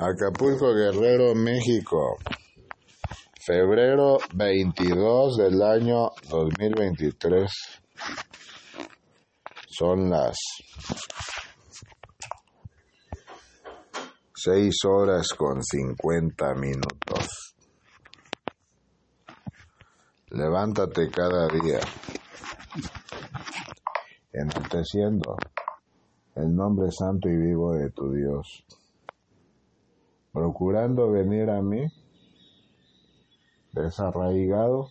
Acapulco Guerrero, México. Febrero 22 del año 2023. Son las 6 horas con 50 minutos. Levántate cada día, enalteciendo el nombre santo y vivo de tu Dios, procurando venir a mí desarraigado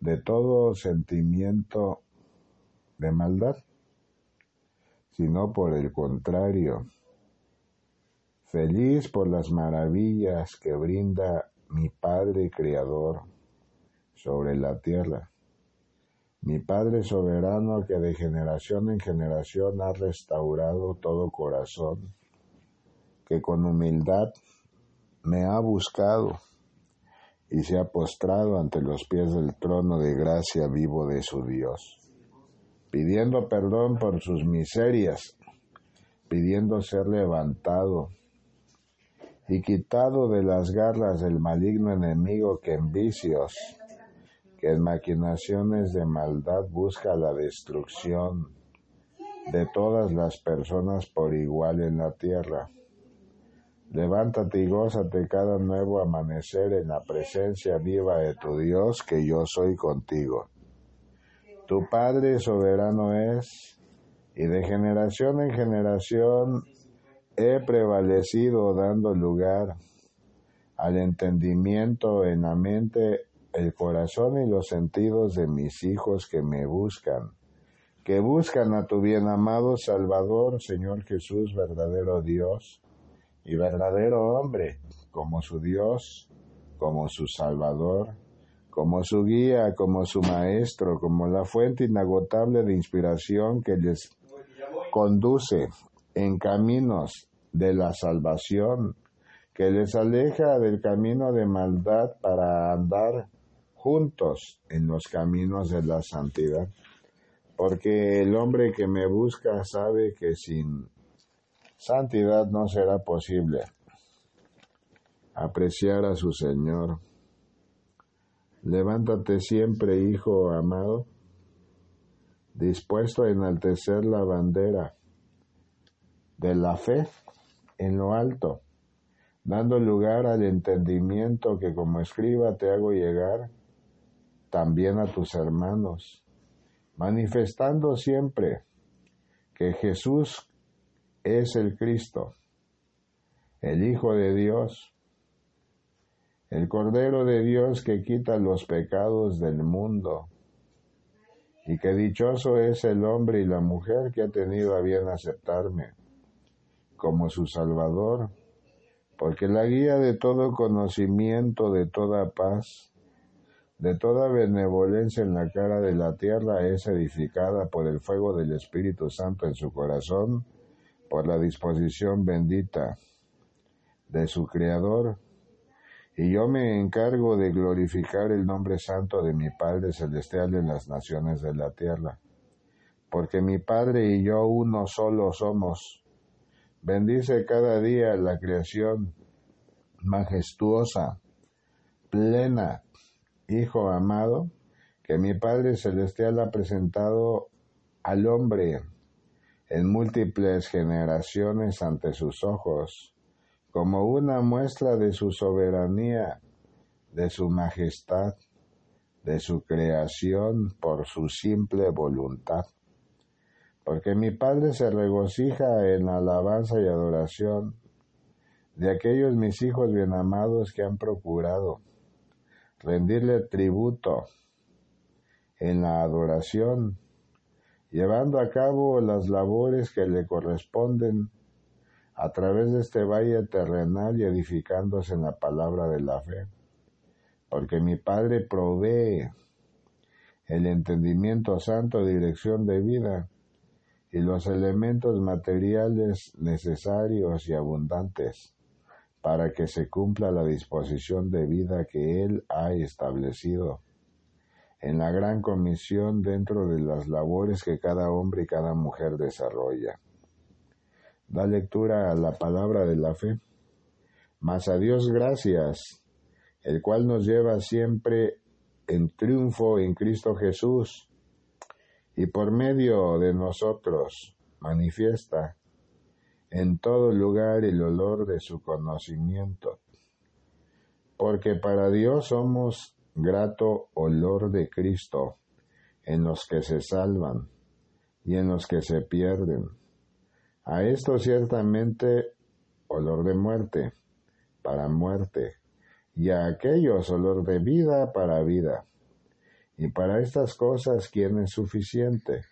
de todo sentimiento de maldad, sino por el contrario, feliz por las maravillas que brinda mi Padre Creador sobre la tierra, mi Padre soberano que de generación en generación ha restaurado todo corazón, que con humildad me ha buscado y se ha postrado ante los pies del trono de gracia vivo de su Dios, pidiendo perdón por sus miserias, pidiendo ser levantado y quitado de las garras del maligno enemigo que en vicios, que en maquinaciones de maldad busca la destrucción de todas las personas por igual en la tierra Levántate y gózate cada nuevo amanecer en la presencia viva de tu Dios, que yo soy contigo. Tu Padre soberano es, y de generación en generación he prevalecido dando lugar al entendimiento en la mente, el corazón y los sentidos de mis hijos que me buscan, que buscan a tu bien amado Salvador, Señor Jesús, verdadero Dios, y verdadero hombre, como su Dios, como su Salvador, como su guía, como su maestro, como la fuente inagotable de inspiración que les conduce en caminos de la salvación, que les aleja del camino de maldad para andar juntos en los caminos de la santidad. Porque el hombre que me busca sabe que sin santidad no será posible apreciar a su Señor. Levántate siempre, hijo amado, dispuesto a enaltecer la bandera de la fe en lo alto, dando lugar al entendimiento que como escriba te hago llegar también a tus hermanos, manifestando siempre que Jesús es el Cristo, el Hijo de Dios, el Cordero de Dios que quita los pecados del mundo, y que dichoso es el hombre y la mujer que ha tenido a bien aceptarme como su Salvador, porque la guía de todo conocimiento, de toda paz, de toda benevolencia en la cara de la tierra es edificada por el fuego del Espíritu Santo en su corazón, por la disposición bendita de su Creador, y yo me encargo de glorificar el nombre santo de mi Padre Celestial en las naciones de la tierra, porque mi Padre y yo uno solo somos. Bendice cada día la creación majestuosa, plena, Hijo amado, que mi Padre Celestial ha presentado al hombre en múltiples generaciones ante sus ojos, como una muestra de su soberanía, de su majestad, de su creación por su simple voluntad. Porque mi Padre se regocija en alabanza y adoración de aquellos mis hijos bien amados que han procurado rendirle tributo en la adoración llevando a cabo las labores que le corresponden a través de este valle terrenal y edificándose en la palabra de la fe. Porque mi Padre provee el entendimiento santo, dirección de vida y los elementos materiales necesarios y abundantes para que se cumpla la disposición de vida que Él ha establecido en la gran comisión dentro de las labores que cada hombre y cada mujer desarrolla. da lectura a la palabra de la fe. Mas a Dios gracias, el cual nos lleva siempre en triunfo en Cristo Jesús, y por medio de nosotros manifiesta en todo lugar el olor de su conocimiento. Porque para Dios somos grato olor de Cristo en los que se salvan y en los que se pierden. A esto ciertamente olor de muerte para muerte, y a aquellos olor de vida para vida. Y para estas cosas, ¿quién es suficiente?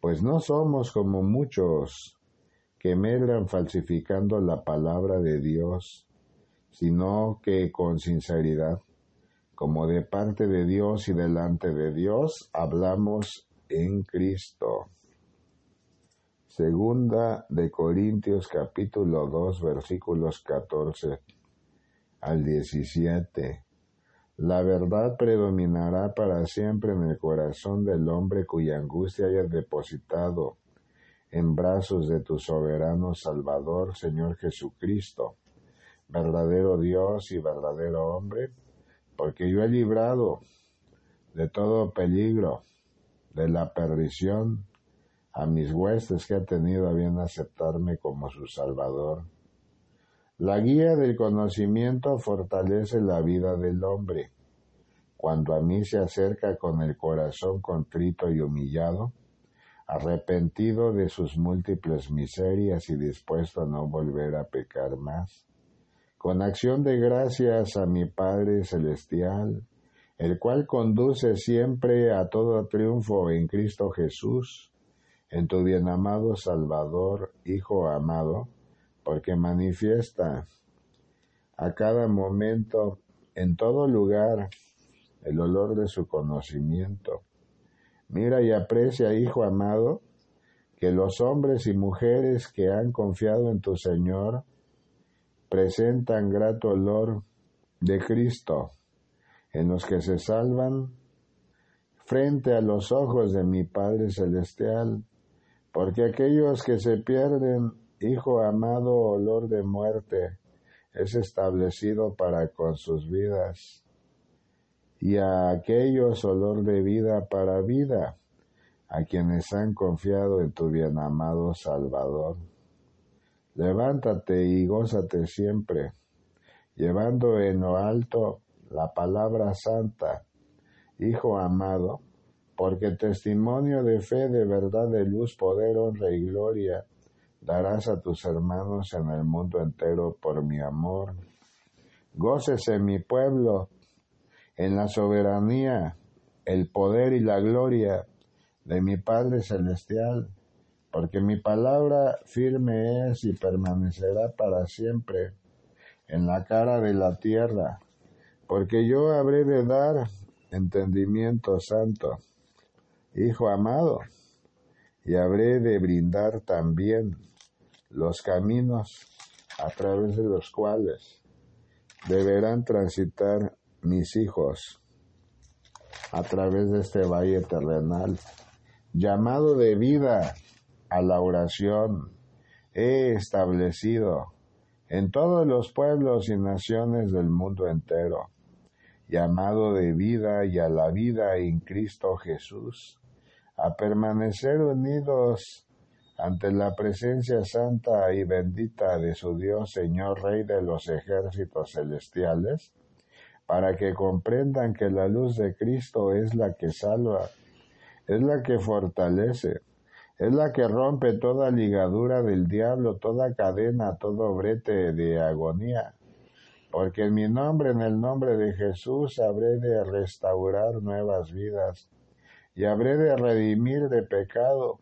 Pues no somos como muchos que medran falsificando la palabra de Dios, sino que con sinceridad, como de parte de Dios y delante de Dios, hablamos en Cristo. Segunda de Corintios capítulo 2 versículos 14 al 17. La verdad predominará para siempre en el corazón del hombre cuya angustia hayas depositado en brazos de tu soberano Salvador, Señor Jesucristo, verdadero Dios y verdadero hombre, porque yo he librado de todo peligro, de la perdición, a mis huestes que ha tenido a bien aceptarme como su Salvador. La guía del conocimiento fortalece la vida del hombre. Cuando a mí se acerca con el corazón contrito y humillado, arrepentido de sus múltiples miserias y dispuesto a no volver a pecar más, con acción de gracias a mi Padre Celestial, el cual conduce siempre a todo triunfo en Cristo Jesús, en tu bien amado Salvador, Hijo amado, porque manifiesta a cada momento, en todo lugar, el olor de su conocimiento. Mira y aprecia, Hijo amado, que los hombres y mujeres que han confiado en tu Señor presentan grato olor de Cristo, en los que se salvan frente a los ojos de mi Padre Celestial porque aquellos que se pierden, Hijo amado, olor de muerte, es establecido para con sus vidas, y a aquellos olor de vida para vida, a quienes han confiado en tu bien amado Salvador. Levántate y gózate siempre, llevando en lo alto la palabra santa, Hijo amado, porque testimonio de fe, de verdad, de luz, poder, honra y gloria darás a tus hermanos en el mundo entero por mi amor. Gócese mi pueblo en la soberanía, el poder y la gloria de mi Padre Celestial, porque mi palabra firme es y permanecerá para siempre en la cara de la tierra, porque yo habré de dar entendimiento santo Hijo amado, y habré de brindar también los caminos a través de los cuales deberán transitar mis hijos a través de este valle terrenal, llamado de vida a la oración, he establecido en todos los pueblos y naciones del mundo entero, llamado de vida y a la vida en Cristo Jesús a permanecer unidos ante la presencia santa y bendita de su Dios, Señor Rey de los ejércitos celestiales, para que comprendan que la luz de Cristo es la que salva, es la que fortalece, es la que rompe toda ligadura del diablo, toda cadena, todo brete de agonía. Porque en mi nombre, en el nombre de Jesús, habré de restaurar nuevas vidas y habré de redimir de pecado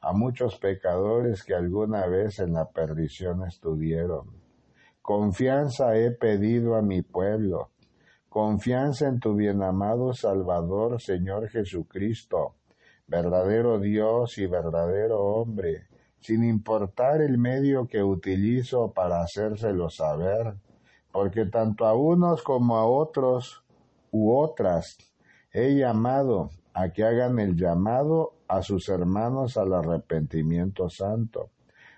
a muchos pecadores que alguna vez en la perdición estuvieron. Confianza he pedido a mi pueblo, confianza en tu bien amado Salvador, Señor Jesucristo, verdadero Dios y verdadero hombre, sin importar el medio que utilizo para hacérselo saber, porque tanto a unos como a otros u otras he llamado a que hagan el llamado a sus hermanos al arrepentimiento santo,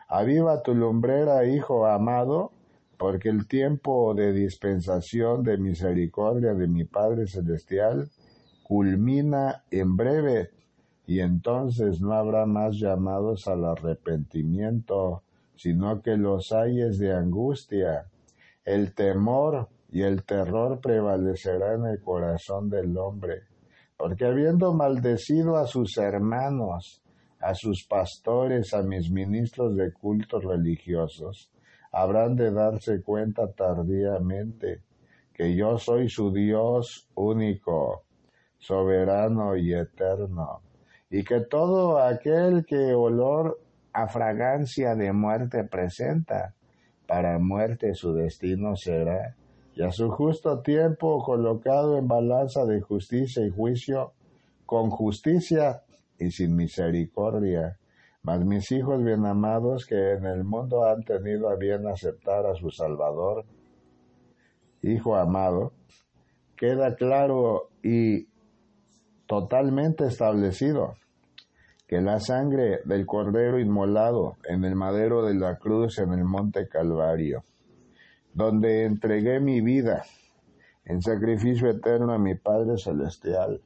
Aviva tu lumbrera, Hijo amado, porque el tiempo de dispensación de misericordia de mi Padre Celestial culmina en breve, y entonces no habrá más llamados al arrepentimiento, sino que los ayes de angustia. El temor y el terror prevalecerá en el corazón del hombre, porque habiendo maldecido a sus hermanos, a sus pastores, a mis ministros de cultos religiosos, habrán de darse cuenta tardíamente que yo soy su Dios único, soberano y eterno, y que todo aquel que olor a fragancia de muerte presenta, para muerte su destino será, y a su justo tiempo colocado en balanza de justicia y juicio, con justicia y sin misericordia. Mas mis hijos bien amados que en el mundo han tenido a bien aceptar a su Salvador, Hijo amado, queda claro y totalmente establecido que la sangre del Cordero inmolado en el madero de la cruz en el monte Calvario, donde entregué mi vida en sacrificio eterno a mi Padre Celestial,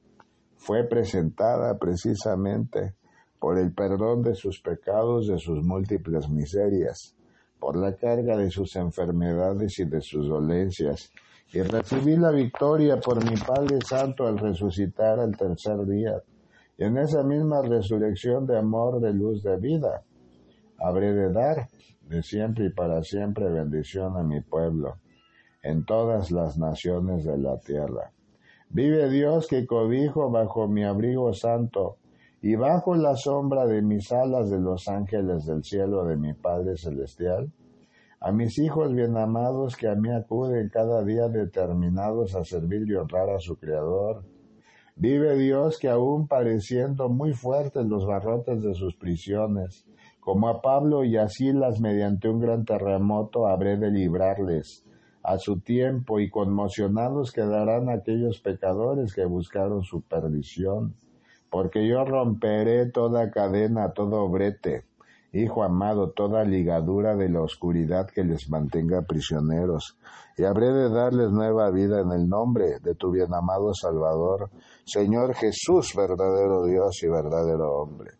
fue presentada precisamente por el perdón de sus pecados, de sus múltiples miserias, por la carga de sus enfermedades y de sus dolencias, y recibí la victoria por mi Padre Santo al resucitar al tercer día, y en esa misma resurrección de amor, de luz, de vida, habré de dar de siempre y para siempre bendición a mi pueblo, en todas las naciones de la tierra. Vive Dios que cobijo bajo mi abrigo santo y bajo la sombra de mis alas de los ángeles del cielo de mi Padre Celestial. A mis hijos bien amados que a mí acuden cada día determinados a servir y honrar a su Creador. Vive Dios que aún pareciendo muy fuertes los barrotes de sus prisiones, como a Pablo y a Silas mediante un gran terremoto habré de librarles a su tiempo y conmocionados quedarán aquellos pecadores que buscaron su perdición, porque yo romperé toda cadena, todo brete, Hijo amado, toda ligadura de la oscuridad que les mantenga prisioneros, y habré de darles nueva vida en el nombre de tu bien amado Salvador, Señor Jesús, verdadero Dios y verdadero hombre.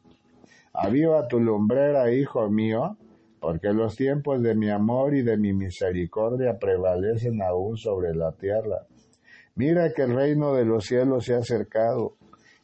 Aviva tu lumbrera, Hijo mío, porque los tiempos de mi amor y de mi misericordia prevalecen aún sobre la tierra. Mira que el reino de los cielos se ha acercado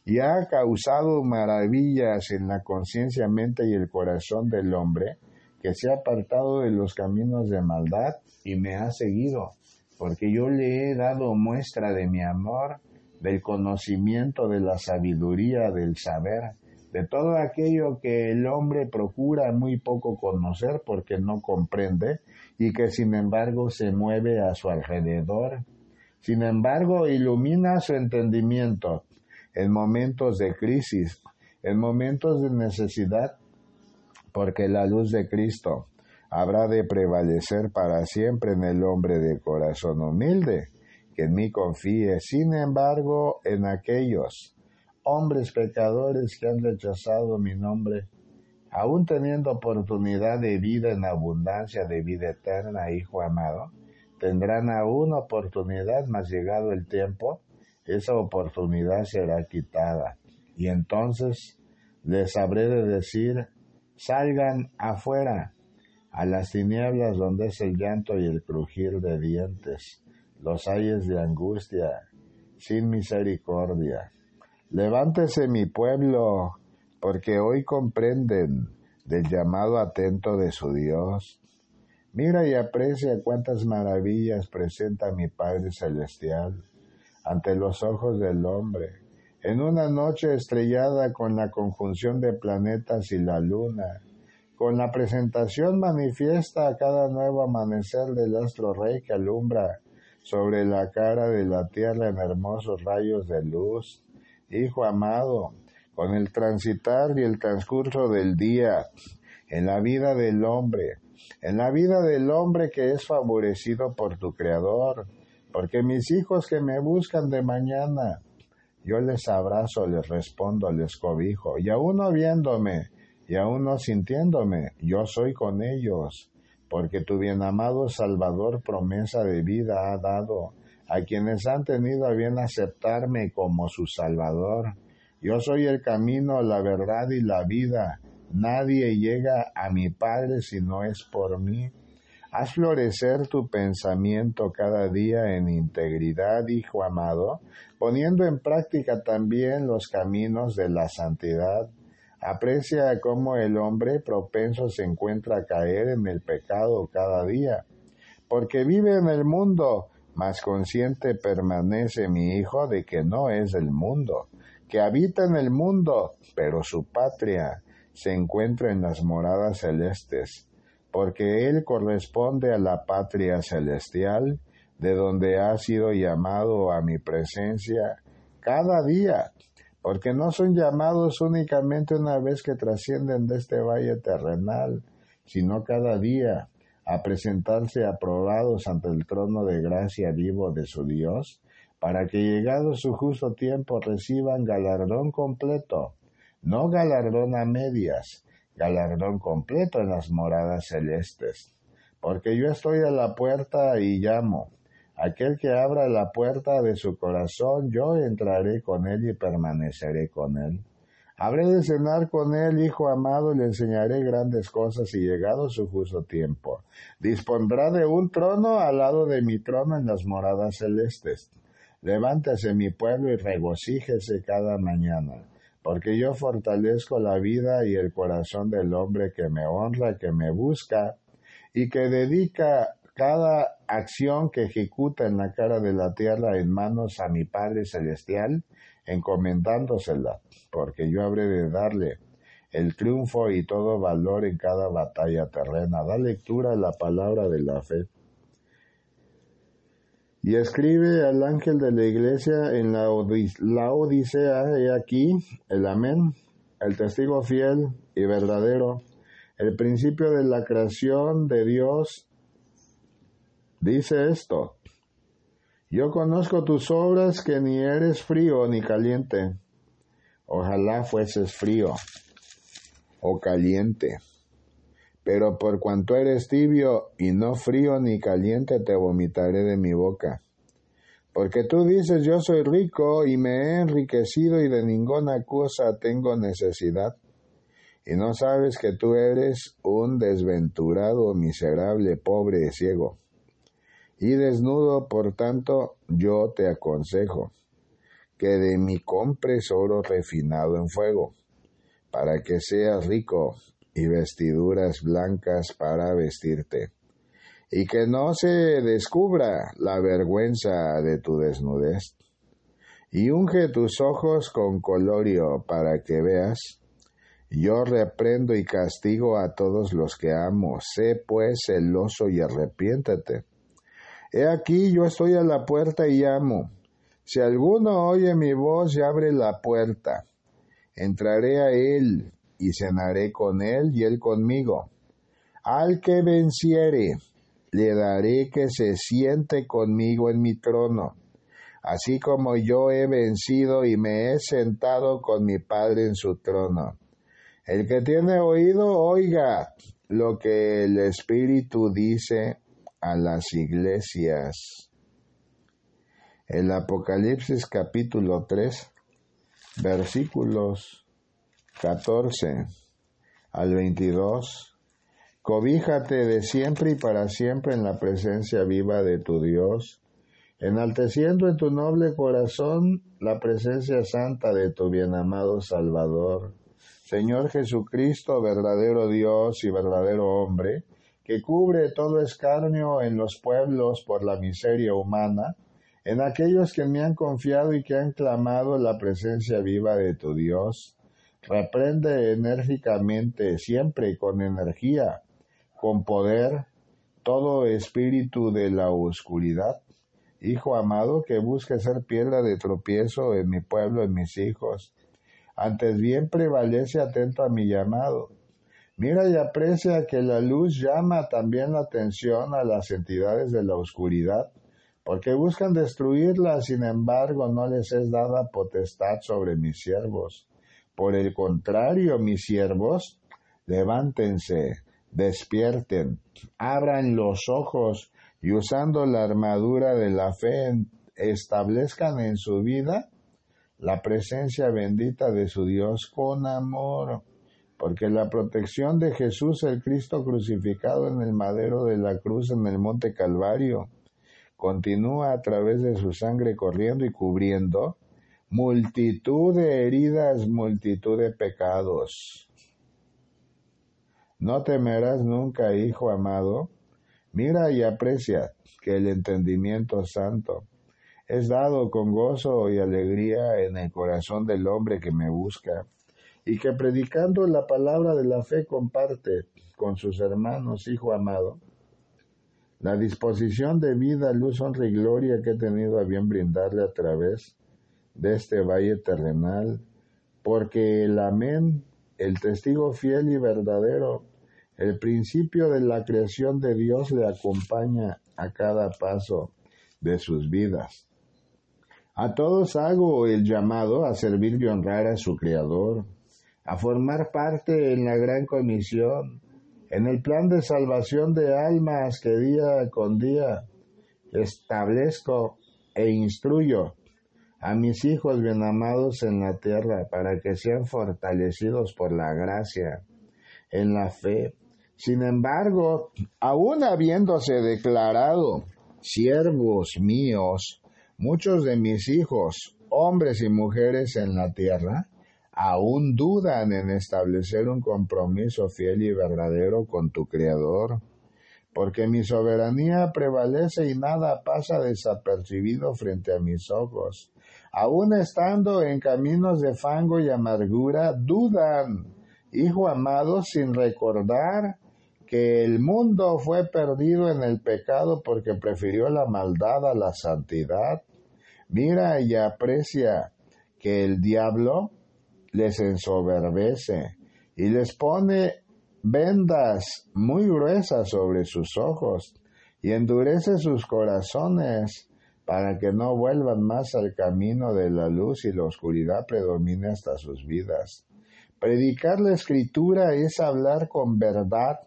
y ha causado maravillas en la conciencia, mente y el corazón del hombre, que se ha apartado de los caminos de maldad y me ha seguido, porque yo le he dado muestra de mi amor, del conocimiento, de la sabiduría, del saber, de todo aquello que el hombre procura muy poco conocer porque no comprende y que sin embargo se mueve a su alrededor. Sin embargo, ilumina su entendimiento en momentos de crisis, en momentos de necesidad, porque la luz de Cristo habrá de prevalecer para siempre en el hombre de corazón humilde, que en mí confíe, sin embargo, en aquellos hombres pecadores que han rechazado mi nombre, aún teniendo oportunidad de vida en abundancia, de vida eterna, Hijo amado, tendrán aún oportunidad, mas llegado el tiempo, esa oportunidad será quitada. Y entonces les habré de decir, salgan afuera, a las tinieblas donde es el llanto y el crujir de dientes, los ayes de angustia, sin misericordia. Levántese mi pueblo, porque hoy comprenden del llamado atento de su Dios. Mira y aprecia cuántas maravillas presenta mi Padre Celestial ante los ojos del hombre. En una noche estrellada con la conjunción de planetas y la luna, con la presentación manifiesta a cada nuevo amanecer del astro rey que alumbra sobre la cara de la tierra en hermosos rayos de luz, Hijo amado, con el transitar y el transcurso del día, en la vida del hombre, en la vida del hombre que es favorecido por tu Creador, porque mis hijos que me buscan de mañana, yo les abrazo, les respondo, les cobijo, y aún no viéndome, y aún no sintiéndome, yo soy con ellos, porque tu bien amado Salvador promesa de vida ha dado a quienes han tenido a bien aceptarme como su Salvador. Yo soy el camino, la verdad y la vida. Nadie llega a mi Padre si no es por mí. Haz florecer tu pensamiento cada día en integridad, Hijo amado, poniendo en práctica también los caminos de la santidad. Aprecia cómo el hombre propenso se encuentra a caer en el pecado cada día, porque vive en el mundo, mas consciente permanece mi hijo de que no es del mundo, que habita en el mundo, pero su patria se encuentra en las moradas celestes, porque él corresponde a la patria celestial, de donde ha sido llamado a mi presencia cada día, porque no son llamados únicamente una vez que trascienden de este valle terrenal, sino cada día, a presentarse aprobados ante el trono de gracia vivo de su Dios, para que llegado su justo tiempo reciban galardón completo, no galardón a medias, galardón completo en las moradas celestes. Porque yo estoy a la puerta y llamo. Aquel que abra la puerta de su corazón, yo entraré con él y permaneceré con él. Habré de cenar con él, hijo amado, le enseñaré grandes cosas y llegado su justo tiempo. Dispondrá de un trono al lado de mi trono en las moradas celestes. Levántese mi pueblo y regocíjese cada mañana, porque yo fortalezco la vida y el corazón del hombre que me honra, que me busca y que dedica cada acción que ejecuta en la cara de la tierra en manos a mi Padre Celestial encomendándosela, porque yo habré de darle el triunfo y todo valor en cada batalla terrena. Da lectura a la palabra de la fe. Y escribe al ángel de la iglesia en la, la Odisea, he aquí el amén, el testigo fiel y verdadero, el principio de la creación de Dios, dice esto, yo conozco tus obras que ni eres frío ni caliente. Ojalá fueses frío o caliente. Pero por cuanto eres tibio y no frío ni caliente, te vomitaré de mi boca. Porque tú dices, yo soy rico y me he enriquecido y de ninguna cosa tengo necesidad. Y no sabes que tú eres un desventurado, miserable, pobre, ciego y desnudo, por tanto, yo te aconsejo que de mí compres oro refinado en fuego, para que seas rico y vestiduras blancas para vestirte, y que no se descubra la vergüenza de tu desnudez. Y unge tus ojos con colorio para que veas. Yo reprendo y castigo a todos los que amo. Sé pues celoso y arrepiéntete. He aquí yo estoy a la puerta y llamo. Si alguno oye mi voz y abre la puerta, entraré a él y cenaré con él y él conmigo. Al que venciere, le daré que se siente conmigo en mi trono, así como yo he vencido y me he sentado con mi Padre en su trono. El que tiene oído, oiga lo que el Espíritu dice a las iglesias. El Apocalipsis capítulo 3, versículos 14 al 22. Cobíjate de siempre y para siempre en la presencia viva de tu Dios, enalteciendo en tu noble corazón la presencia santa de tu bienamado Salvador. Señor Jesucristo, verdadero Dios y verdadero hombre, que cubre todo escarnio en los pueblos por la miseria humana, en aquellos que me han confiado y que han clamado la presencia viva de tu Dios. Reprende enérgicamente, siempre con energía, con poder, todo espíritu de la oscuridad. Hijo amado, que busque ser piedra de tropiezo en mi pueblo, en mis hijos. Antes bien prevalece atento a mi llamado Mira y aprecia que la luz llama también la atención a las entidades de la oscuridad, porque buscan destruirla, sin embargo no les es dada potestad sobre mis siervos. Por el contrario, mis siervos levántense, despierten, abran los ojos y usando la armadura de la fe establezcan en su vida la presencia bendita de su Dios con amor, porque la protección de Jesús el Cristo crucificado en el madero de la cruz en el monte Calvario continúa a través de su sangre corriendo y cubriendo multitud de heridas, multitud de pecados. No temerás nunca, hijo amado. Mira y aprecia que el entendimiento santo es dado con gozo y alegría en el corazón del hombre que me busca, y que predicando la palabra de la fe comparte con sus hermanos, hijo amado, la disposición de vida, luz, honra y gloria que he tenido a bien brindarle a través de este valle terrenal, porque el amén, el testigo fiel y verdadero, el principio de la creación de Dios le acompaña a cada paso de sus vidas. A todos hago el llamado a servir y honrar a su Creador, a formar parte en la gran comisión, en el plan de salvación de almas que día con día establezco e instruyo a mis hijos bien amados en la tierra para que sean fortalecidos por la gracia en la fe. Sin embargo, aún habiéndose declarado siervos míos, Muchos de mis hijos, hombres y mujeres en la tierra, aún dudan en establecer un compromiso fiel y verdadero con tu Creador, porque mi soberanía prevalece y nada pasa desapercibido frente a mis ojos. Aún estando en caminos de fango y amargura, dudan, hijo amado, sin recordar que el mundo fue perdido en el pecado porque prefirió la maldad a la santidad. Mira y aprecia que el diablo les ensoberbece y les pone vendas muy gruesas sobre sus ojos y endurece sus corazones para que no vuelvan más al camino de la luz y la oscuridad predomine hasta sus vidas. Predicar la escritura es hablar con verdad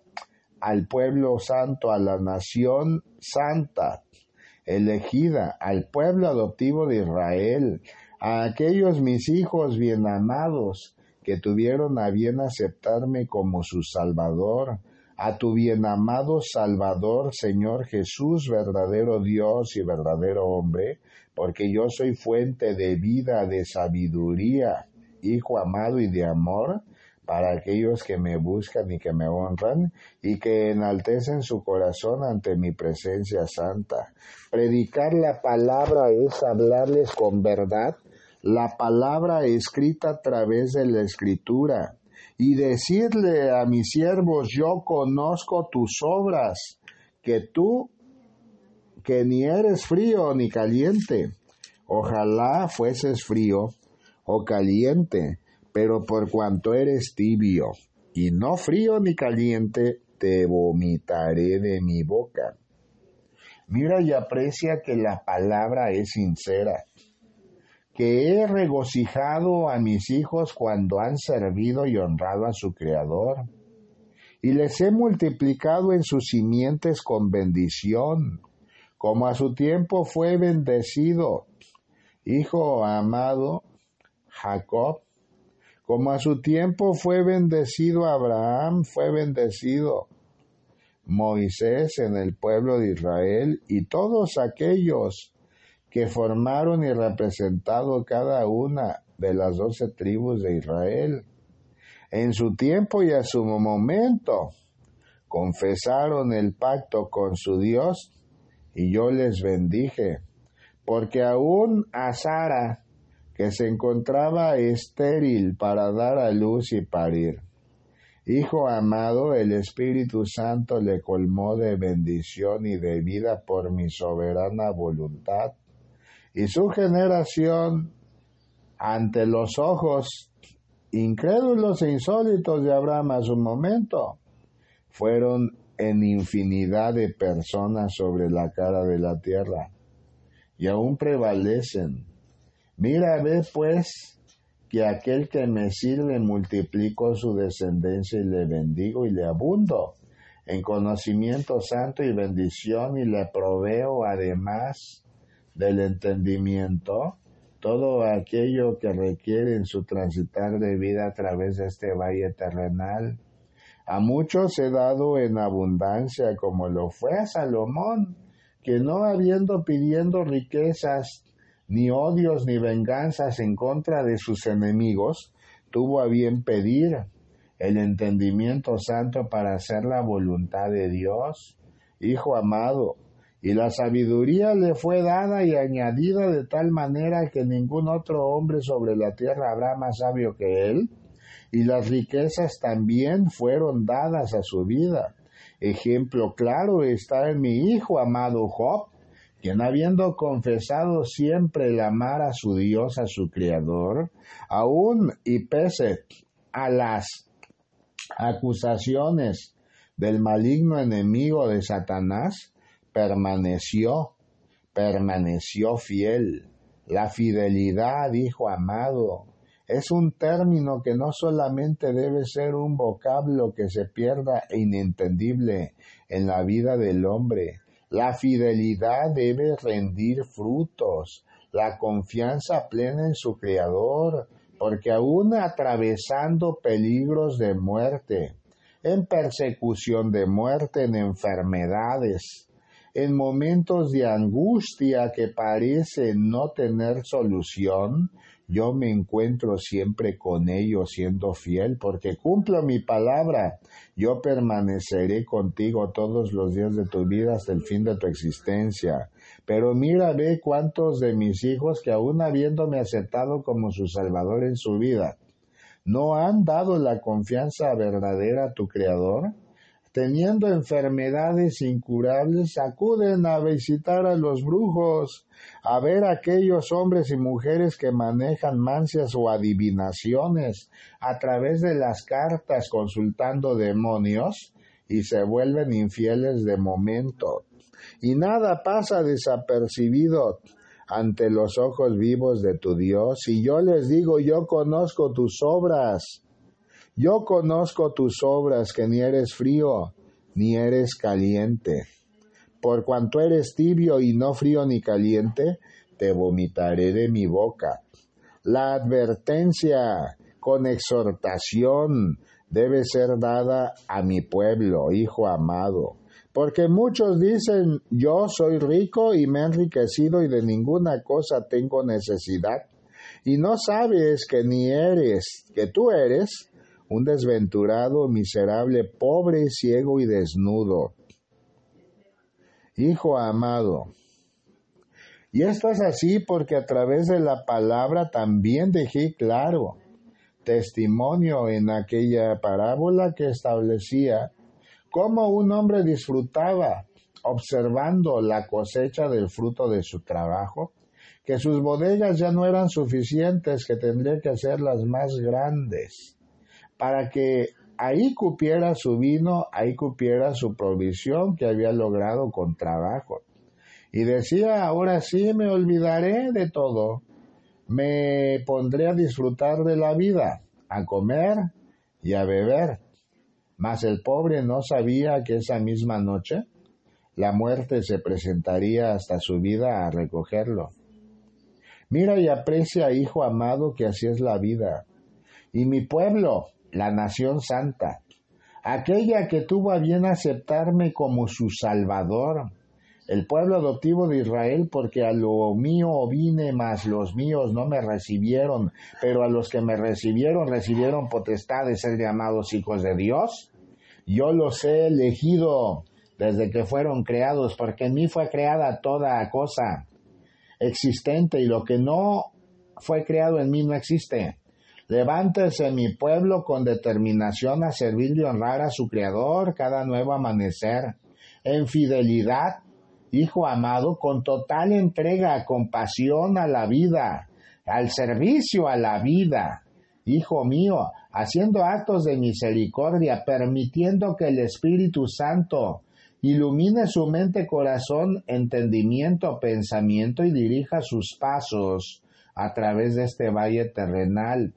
al pueblo santo, a la nación santa, elegida, al pueblo adoptivo de Israel, a aquellos mis hijos bien amados que tuvieron a bien aceptarme como su Salvador, a tu bien amado Salvador, Señor Jesús, verdadero Dios y verdadero hombre, porque yo soy fuente de vida, de sabiduría, Hijo amado y de amor, para aquellos que me buscan y que me honran y que enaltecen su corazón ante mi presencia santa. Predicar la palabra es hablarles con verdad, la palabra escrita a través de la escritura y decirle a mis siervos, yo conozco tus obras, que tú, que ni eres frío ni caliente. Ojalá fueses frío o caliente pero por cuanto eres tibio y no frío ni caliente, te vomitaré de mi boca. Mira y aprecia que la palabra es sincera, que he regocijado a mis hijos cuando han servido y honrado a su Creador, y les he multiplicado en sus simientes con bendición, como a su tiempo fue bendecido. Hijo amado, Jacob, como a su tiempo fue bendecido Abraham, fue bendecido Moisés en el pueblo de Israel y todos aquellos que formaron y representado cada una de las doce tribus de Israel. En su tiempo y a su momento confesaron el pacto con su Dios y yo les bendije, porque aún a Sara, que se encontraba estéril para dar a luz y parir. Hijo amado, el Espíritu Santo le colmó de bendición y de vida por mi soberana voluntad, y su generación, ante los ojos incrédulos e insólitos de Abraham a su momento, fueron en infinidad de personas sobre la cara de la tierra, y aún prevalecen. Mira, ve pues que aquel que me sirve multiplico su descendencia y le bendigo y le abundo en conocimiento santo y bendición y le proveo además del entendimiento todo aquello que requiere en su transitar de vida a través de este valle terrenal. A muchos he dado en abundancia, como lo fue a Salomón, que no habiendo pidiendo riquezas, ni odios, ni venganzas en contra de sus enemigos, tuvo a bien pedir el entendimiento santo para hacer la voluntad de Dios. Hijo amado, y la sabiduría le fue dada y añadida de tal manera que ningún otro hombre sobre la tierra habrá más sabio que él, y las riquezas también fueron dadas a su vida. Ejemplo claro está en mi hijo amado Job, quien habiendo confesado siempre el amar a su Dios, a su Creador, aún y pese a las acusaciones del maligno enemigo de Satanás, permaneció, permaneció fiel. La fidelidad, hijo amado, es un término que no solamente debe ser un vocablo que se pierda e inentendible en la vida del hombre. La fidelidad debe rendir frutos, la confianza plena en su Creador, porque aún atravesando peligros de muerte, en persecución de muerte, en enfermedades, en momentos de angustia que parece no tener solución, yo me encuentro siempre con ellos siendo fiel, porque cumplo mi palabra. Yo permaneceré contigo todos los días de tu vida hasta el fin de tu existencia. Pero mira, ve cuántos de mis hijos que aún habiéndome aceptado como su Salvador en su vida, no han dado la confianza verdadera a tu Creador teniendo enfermedades incurables, acuden a visitar a los brujos, a ver a aquellos hombres y mujeres que manejan mancias o adivinaciones a través de las cartas consultando demonios y se vuelven infieles de momento. Y nada pasa desapercibido ante los ojos vivos de tu Dios. Y yo les digo, yo conozco tus obras yo conozco tus obras, que ni eres frío, ni eres caliente. Por cuanto eres tibio y no frío ni caliente, te vomitaré de mi boca. La advertencia con exhortación debe ser dada a mi pueblo, hijo amado. Porque muchos dicen, yo soy rico y me he enriquecido y de ninguna cosa tengo necesidad. Y no sabes que ni eres, que tú eres un desventurado, miserable, pobre, ciego y desnudo. Hijo amado, y esto es así porque a través de la palabra también dejé claro testimonio en aquella parábola que establecía cómo un hombre disfrutaba observando la cosecha del fruto de su trabajo, que sus bodegas ya no eran suficientes, que tendría que ser las más grandes para que ahí cupiera su vino, ahí cupiera su provisión que había logrado con trabajo. Y decía, ahora sí me olvidaré de todo, me pondré a disfrutar de la vida, a comer y a beber. Mas el pobre no sabía que esa misma noche la muerte se presentaría hasta su vida a recogerlo. Mira y aprecia, hijo amado, que así es la vida. Y mi pueblo, la nación santa, aquella que tuvo a bien aceptarme como su Salvador, el pueblo adoptivo de Israel, porque a lo mío vine, mas los míos no me recibieron, pero a los que me recibieron recibieron potestad de ser llamados hijos de Dios. Yo los he elegido desde que fueron creados, porque en mí fue creada toda cosa existente y lo que no fue creado en mí no existe. Levántese mi pueblo con determinación a servir y honrar a su Creador cada nuevo amanecer, en fidelidad, Hijo amado, con total entrega, compasión a la vida, al servicio a la vida, Hijo mío, haciendo actos de misericordia, permitiendo que el Espíritu Santo ilumine su mente, corazón, entendimiento, pensamiento y dirija sus pasos a través de este valle terrenal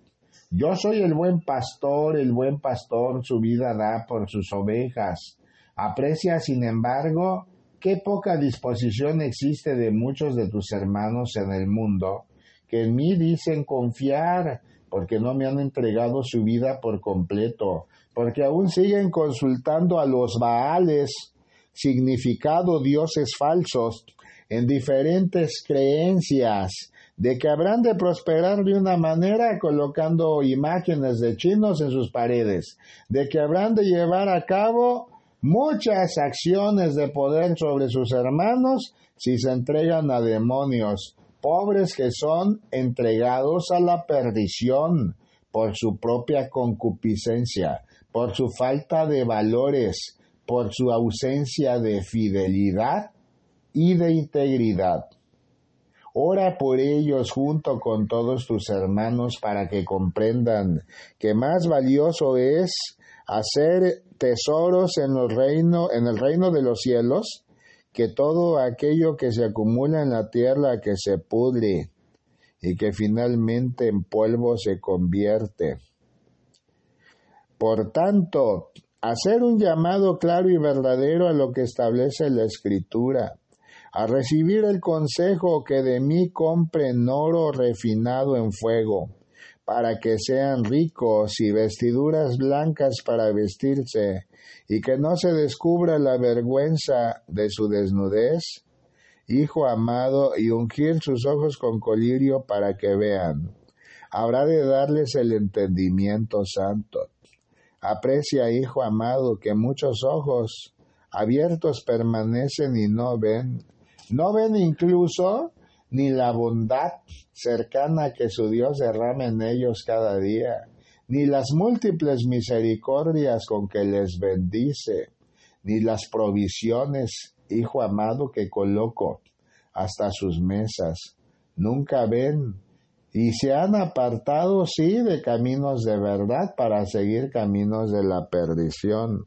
Yo soy el buen pastor, el buen pastor su vida da por sus ovejas. Aprecia, sin embargo, qué poca disposición existe de muchos de tus hermanos en el mundo, que en mí dicen confiar, porque no me han entregado su vida por completo, porque aún siguen consultando a los Baales, significado dioses falsos, en diferentes creencias, de que habrán de prosperar de una manera colocando imágenes de chinos en sus paredes, de que habrán de llevar a cabo muchas acciones de poder sobre sus hermanos si se entregan a demonios, pobres que son entregados a la perdición por su propia concupiscencia, por su falta de valores, por su ausencia de fidelidad y de integridad. Ora por ellos junto con todos tus hermanos para que comprendan que más valioso es hacer tesoros en, reino, en el reino de los cielos que todo aquello que se acumula en la tierra que se pudre y que finalmente en polvo se convierte. Por tanto, hacer un llamado claro y verdadero a lo que establece la Escritura a recibir el consejo que de mí compren oro refinado en fuego, para que sean ricos y vestiduras blancas para vestirse, y que no se descubra la vergüenza de su desnudez, hijo amado, y ungir sus ojos con colirio para que vean. Habrá de darles el entendimiento santo. Aprecia, hijo amado, que muchos ojos abiertos permanecen y no ven, no ven incluso ni la bondad cercana que su Dios derrama en ellos cada día, ni las múltiples misericordias con que les bendice, ni las provisiones, Hijo amado, que coloco hasta sus mesas. Nunca ven y se han apartado, sí, de caminos de verdad para seguir caminos de la perdición.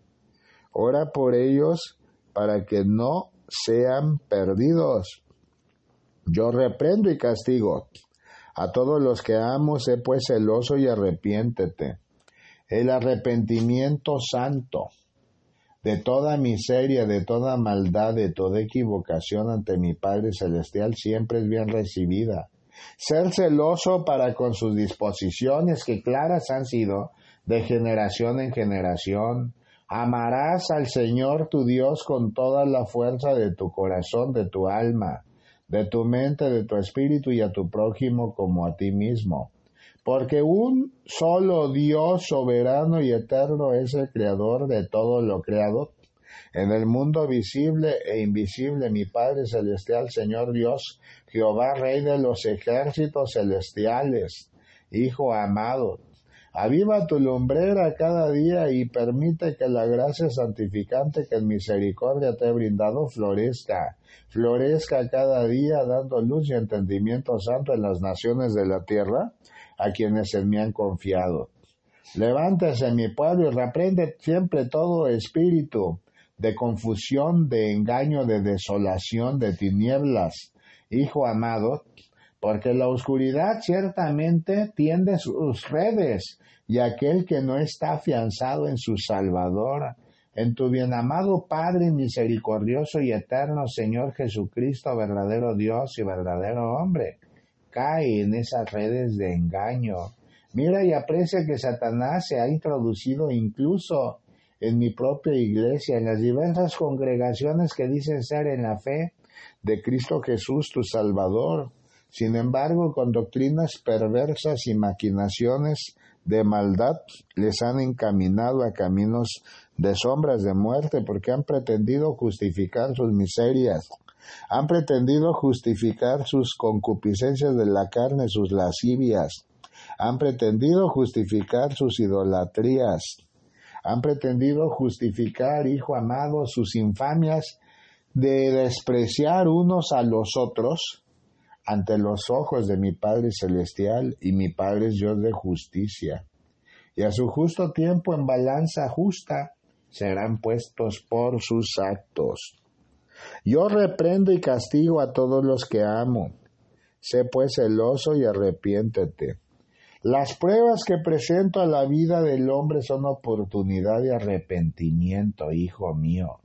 Ora por ellos para que no sean perdidos. Yo reprendo y castigo. A todos los que amo, sé pues celoso y arrepiéntete. El arrepentimiento santo de toda miseria, de toda maldad, de toda equivocación ante mi Padre Celestial siempre es bien recibida. Ser celoso para con sus disposiciones que claras han sido de generación en generación, Amarás al Señor tu Dios con toda la fuerza de tu corazón, de tu alma, de tu mente, de tu espíritu y a tu prójimo como a ti mismo. Porque un solo Dios soberano y eterno es el creador de todo lo creado. En el mundo visible e invisible, mi Padre Celestial, Señor Dios, Jehová, Rey de los ejércitos celestiales, Hijo amado, Aviva tu lumbrera cada día y permite que la gracia santificante que en misericordia te he brindado florezca, florezca cada día dando luz y entendimiento santo en las naciones de la tierra a quienes en mí han confiado. Levántese mi pueblo y reprende siempre todo espíritu de confusión, de engaño, de desolación, de tinieblas. Hijo amado, porque la oscuridad ciertamente tiende sus redes, y aquel que no está afianzado en su Salvador, en tu bienamado Padre misericordioso y eterno Señor Jesucristo, verdadero Dios y verdadero hombre, cae en esas redes de engaño. Mira y aprecia que Satanás se ha introducido incluso en mi propia iglesia, en las diversas congregaciones que dicen ser en la fe de Cristo Jesús, tu Salvador. Sin embargo, con doctrinas perversas y maquinaciones de maldad les han encaminado a caminos de sombras de muerte porque han pretendido justificar sus miserias, han pretendido justificar sus concupiscencias de la carne, sus lascivias, han pretendido justificar sus idolatrías, han pretendido justificar, hijo amado, sus infamias de despreciar unos a los otros, ante los ojos de mi Padre Celestial y mi Padre es Dios de justicia. Y a su justo tiempo en balanza justa serán puestos por sus actos. Yo reprendo y castigo a todos los que amo. Sé pues celoso y arrepiéntete. Las pruebas que presento a la vida del hombre son oportunidad de arrepentimiento, hijo mío,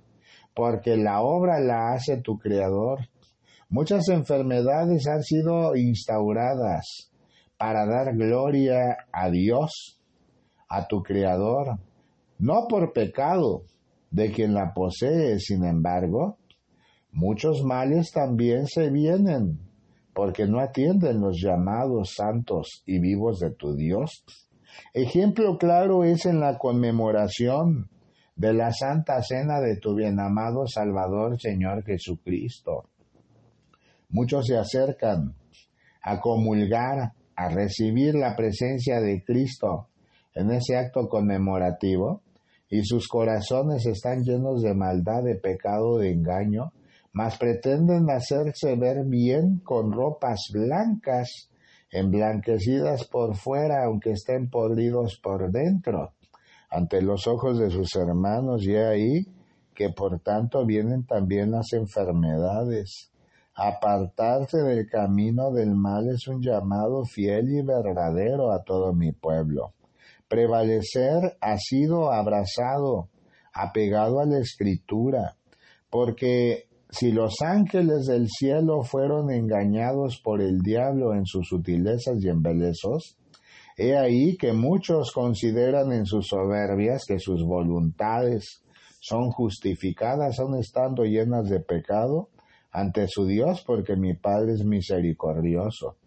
porque la obra la hace tu Creador. Muchas enfermedades han sido instauradas para dar gloria a Dios, a tu Creador, no por pecado de quien la posee, sin embargo, muchos males también se vienen porque no atienden los llamados santos y vivos de tu Dios. Ejemplo claro es en la conmemoración de la Santa Cena de tu bienamado Salvador Señor Jesucristo. Muchos se acercan a comulgar, a recibir la presencia de Cristo en ese acto conmemorativo, y sus corazones están llenos de maldad, de pecado, de engaño, mas pretenden hacerse ver bien con ropas blancas, emblanquecidas por fuera, aunque estén podridos por dentro, ante los ojos de sus hermanos, y ahí que por tanto vienen también las enfermedades. Apartarse del camino del mal es un llamado fiel y verdadero a todo mi pueblo. Prevalecer ha sido abrazado, apegado a la escritura, porque si los ángeles del cielo fueron engañados por el diablo en sus sutilezas y embelezos, he ahí que muchos consideran en sus soberbias que sus voluntades son justificadas aun estando llenas de pecado ante su Dios porque mi Padre es misericordioso.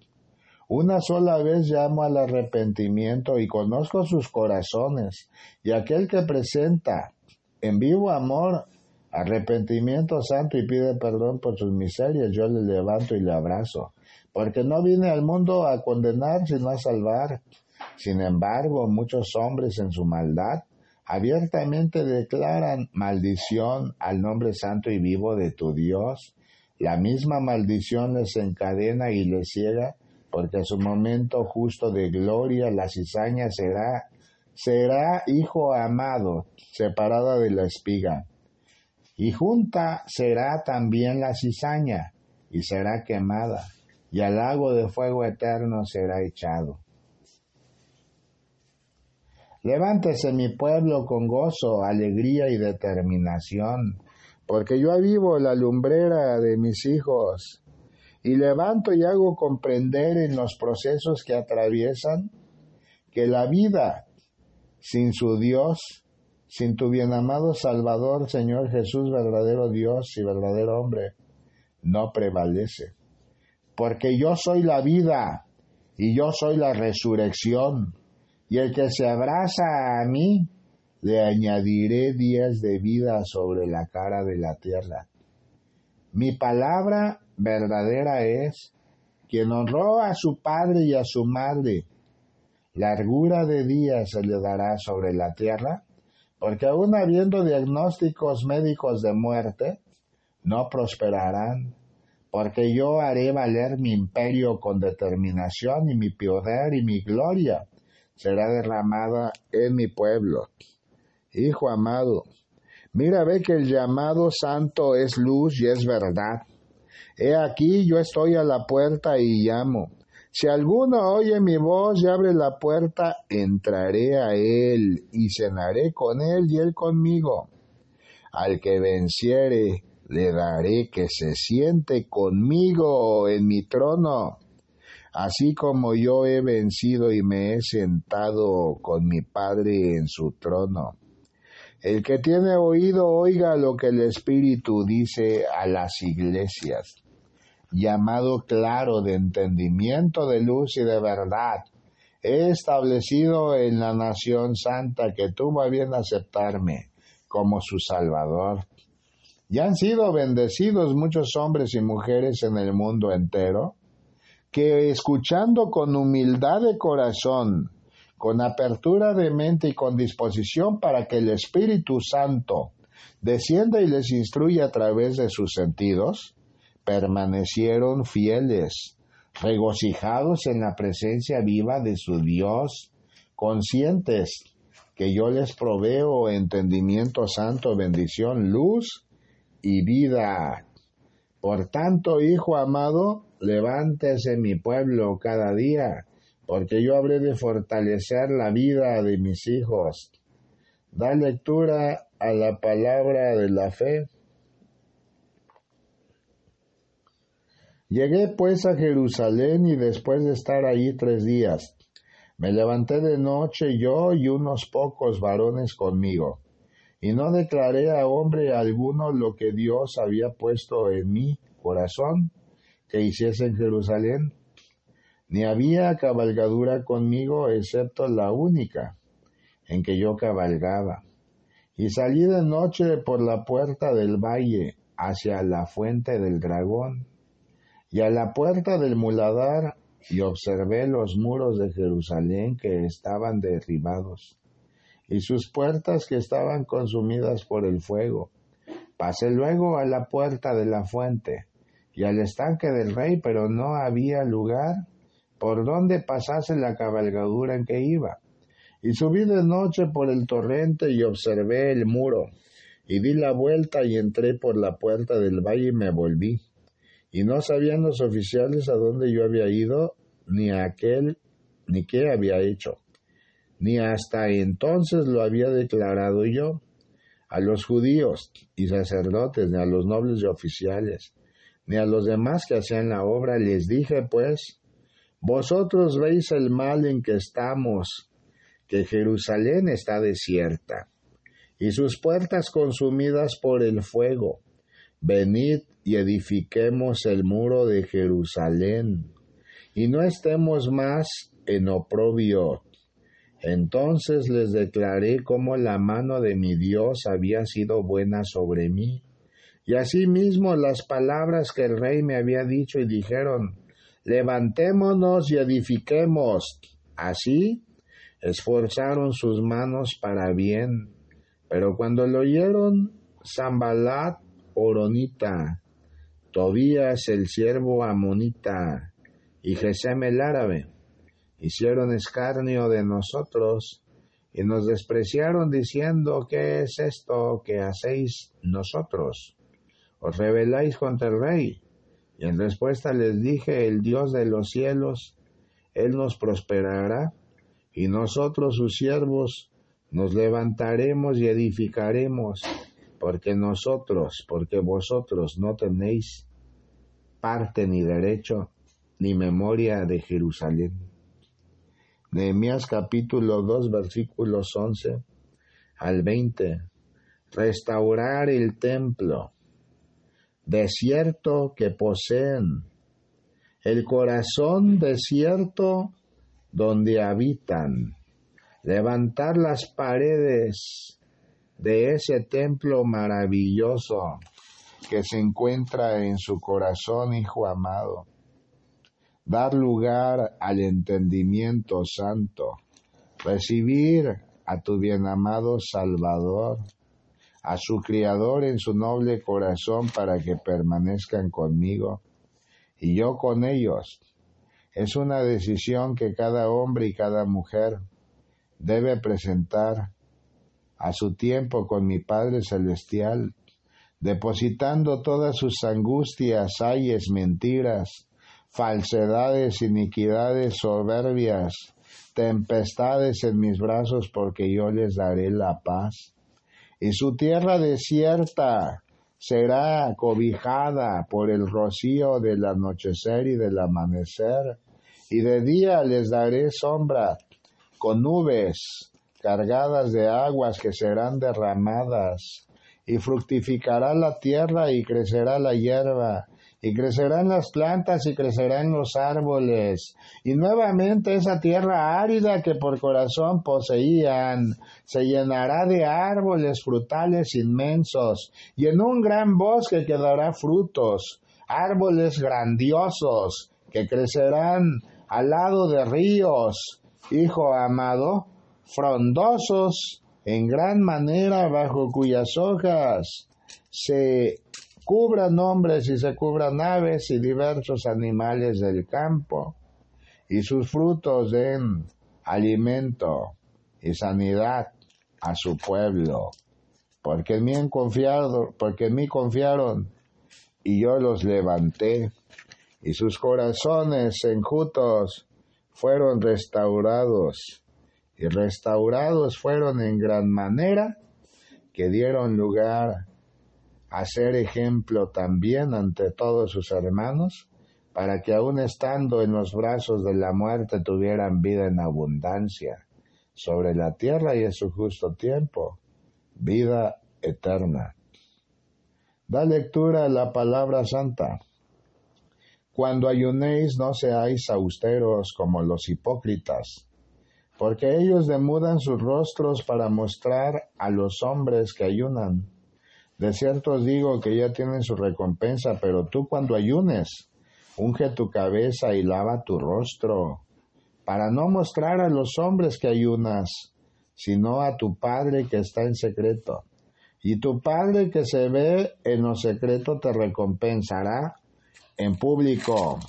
Una sola vez llamo al arrepentimiento y conozco sus corazones, y aquel que presenta en vivo amor arrepentimiento santo y pide perdón por sus miserias, yo le levanto y le abrazo, porque no vine al mundo a condenar, sino a salvar. Sin embargo, muchos hombres en su maldad abiertamente declaran maldición al nombre santo y vivo de tu Dios. La misma maldición les encadena y les ciega, porque su momento justo de gloria, la cizaña será, será hijo amado, separada de la espiga y junta será también la cizaña, y será quemada, y al lago de fuego eterno será echado. Levántese mi pueblo con gozo, alegría y determinación, porque yo avivo la lumbrera de mis hijos, y levanto y hago comprender en los procesos que atraviesan que la vida sin su Dios sin tu bien amado Salvador, Señor Jesús, verdadero Dios y verdadero hombre, no prevalece. Porque yo soy la vida y yo soy la resurrección, y el que se abraza a mí, le añadiré días de vida sobre la cara de la tierra. Mi palabra verdadera es, quien honró a su padre y a su madre, largura de días se le dará sobre la tierra, porque aún habiendo diagnósticos médicos de muerte, no prosperarán, porque yo haré valer mi imperio con determinación y mi poder y mi gloria será derramada en mi pueblo. Hijo amado, mira ve que el llamado santo es luz y es verdad. He aquí yo estoy a la puerta y llamo. Si alguno oye mi voz y abre la puerta, entraré a él y cenaré con él y él conmigo. Al que venciere, le daré que se siente conmigo en mi trono, así como yo he vencido y me he sentado con mi Padre en su trono. El que tiene oído oiga lo que el Espíritu dice a las iglesias llamado claro de entendimiento, de luz y de verdad. He establecido en la nación santa que tuvo a bien aceptarme como su Salvador. Ya han sido bendecidos muchos hombres y mujeres en el mundo entero, que escuchando con humildad de corazón, con apertura de mente y con disposición para que el Espíritu Santo descienda y les instruya a través de sus sentidos, permanecieron fieles, regocijados en la presencia viva de su Dios, conscientes que yo les proveo entendimiento santo, bendición, luz y vida. Por tanto, Hijo amado, levántese mi pueblo cada día porque yo habré de fortalecer la vida de mis hijos. Da lectura a la palabra de la fe. Llegué pues a Jerusalén y después de estar allí tres días, me levanté de noche yo y unos pocos varones conmigo, y no declaré a hombre alguno lo que Dios había puesto en mi corazón que hiciese en Jerusalén, ni había cabalgadura conmigo excepto la única en que yo cabalgaba. Y salí de noche por la puerta del valle hacia la fuente del dragón, y a la puerta del muladar, y observé los muros de Jerusalén que estaban derribados, y sus puertas que estaban consumidas por el fuego. Pasé luego a la puerta de la fuente, y al estanque del rey, pero no había lugar por donde pasase la cabalgadura en que iba. Y subí de noche por el torrente y observé el muro, y di la vuelta y entré por la puerta del valle y me volví. Y no sabían los oficiales a dónde yo había ido, ni a aquel, ni qué había hecho. Ni hasta entonces lo había declarado yo a los judíos y sacerdotes, ni a los nobles y oficiales, ni a los demás que hacían la obra. Les dije, pues, vosotros veis el mal en que estamos, que Jerusalén está desierta y sus puertas consumidas por el fuego. Venid y edifiquemos el muro de Jerusalén, y no estemos más en oprobio. Entonces les declaré cómo la mano de mi Dios había sido buena sobre mí, y asimismo las palabras que el rey me había dicho y dijeron, levantémonos y edifiquemos. Así esforzaron sus manos para bien, pero cuando lo oyeron Zambalat Oronita, Tobías el siervo Amonita y Gesem el árabe, hicieron escarnio de nosotros y nos despreciaron diciendo, ¿qué es esto que hacéis nosotros? Os rebeláis contra el rey. Y en respuesta les dije, el Dios de los cielos, Él nos prosperará y nosotros sus siervos nos levantaremos y edificaremos, porque nosotros, porque vosotros no tenéis parte ni derecho ni memoria de Jerusalén. Nehemías capítulo 2 versículos 11 al 20. Restaurar el templo, desierto que poseen, el corazón desierto donde habitan, levantar las paredes de ese templo maravilloso que se encuentra en su corazón, hijo amado, dar lugar al entendimiento santo, recibir a tu bien amado Salvador, a su Criador en su noble corazón para que permanezcan conmigo y yo con ellos es una decisión que cada hombre y cada mujer debe presentar a su tiempo con mi Padre Celestial, depositando todas sus angustias, ayes, mentiras, falsedades, iniquidades, soberbias, tempestades en mis brazos, porque yo les daré la paz. Y su tierra desierta será cobijada por el rocío del anochecer y del amanecer, y de día les daré sombra con nubes cargadas de aguas que serán derramadas, y fructificará la tierra y crecerá la hierba, y crecerán las plantas y crecerán los árboles, y nuevamente esa tierra árida que por corazón poseían se llenará de árboles frutales inmensos, y en un gran bosque quedará frutos, árboles grandiosos que crecerán al lado de ríos, hijo amado, frondosos en gran manera bajo cuyas hojas se cubran hombres y se cubran aves y diversos animales del campo, y sus frutos den alimento y sanidad a su pueblo, porque en mí porque en mí confiaron, y yo los levanté, y sus corazones enjutos fueron restaurados y restaurados fueron en gran manera que dieron lugar a ser ejemplo también ante todos sus hermanos, para que aun estando en los brazos de la muerte tuvieran vida en abundancia sobre la tierra y en su justo tiempo, vida eterna. Da lectura a la palabra santa. Cuando ayunéis no seáis austeros como los hipócritas, porque ellos demudan sus rostros para mostrar a los hombres que ayunan. De cierto os digo que ya tienen su recompensa, pero tú cuando ayunes, unge tu cabeza y lava tu rostro, para no mostrar a los hombres que ayunas, sino a tu Padre que está en secreto. Y tu Padre que se ve en lo secreto te recompensará en público.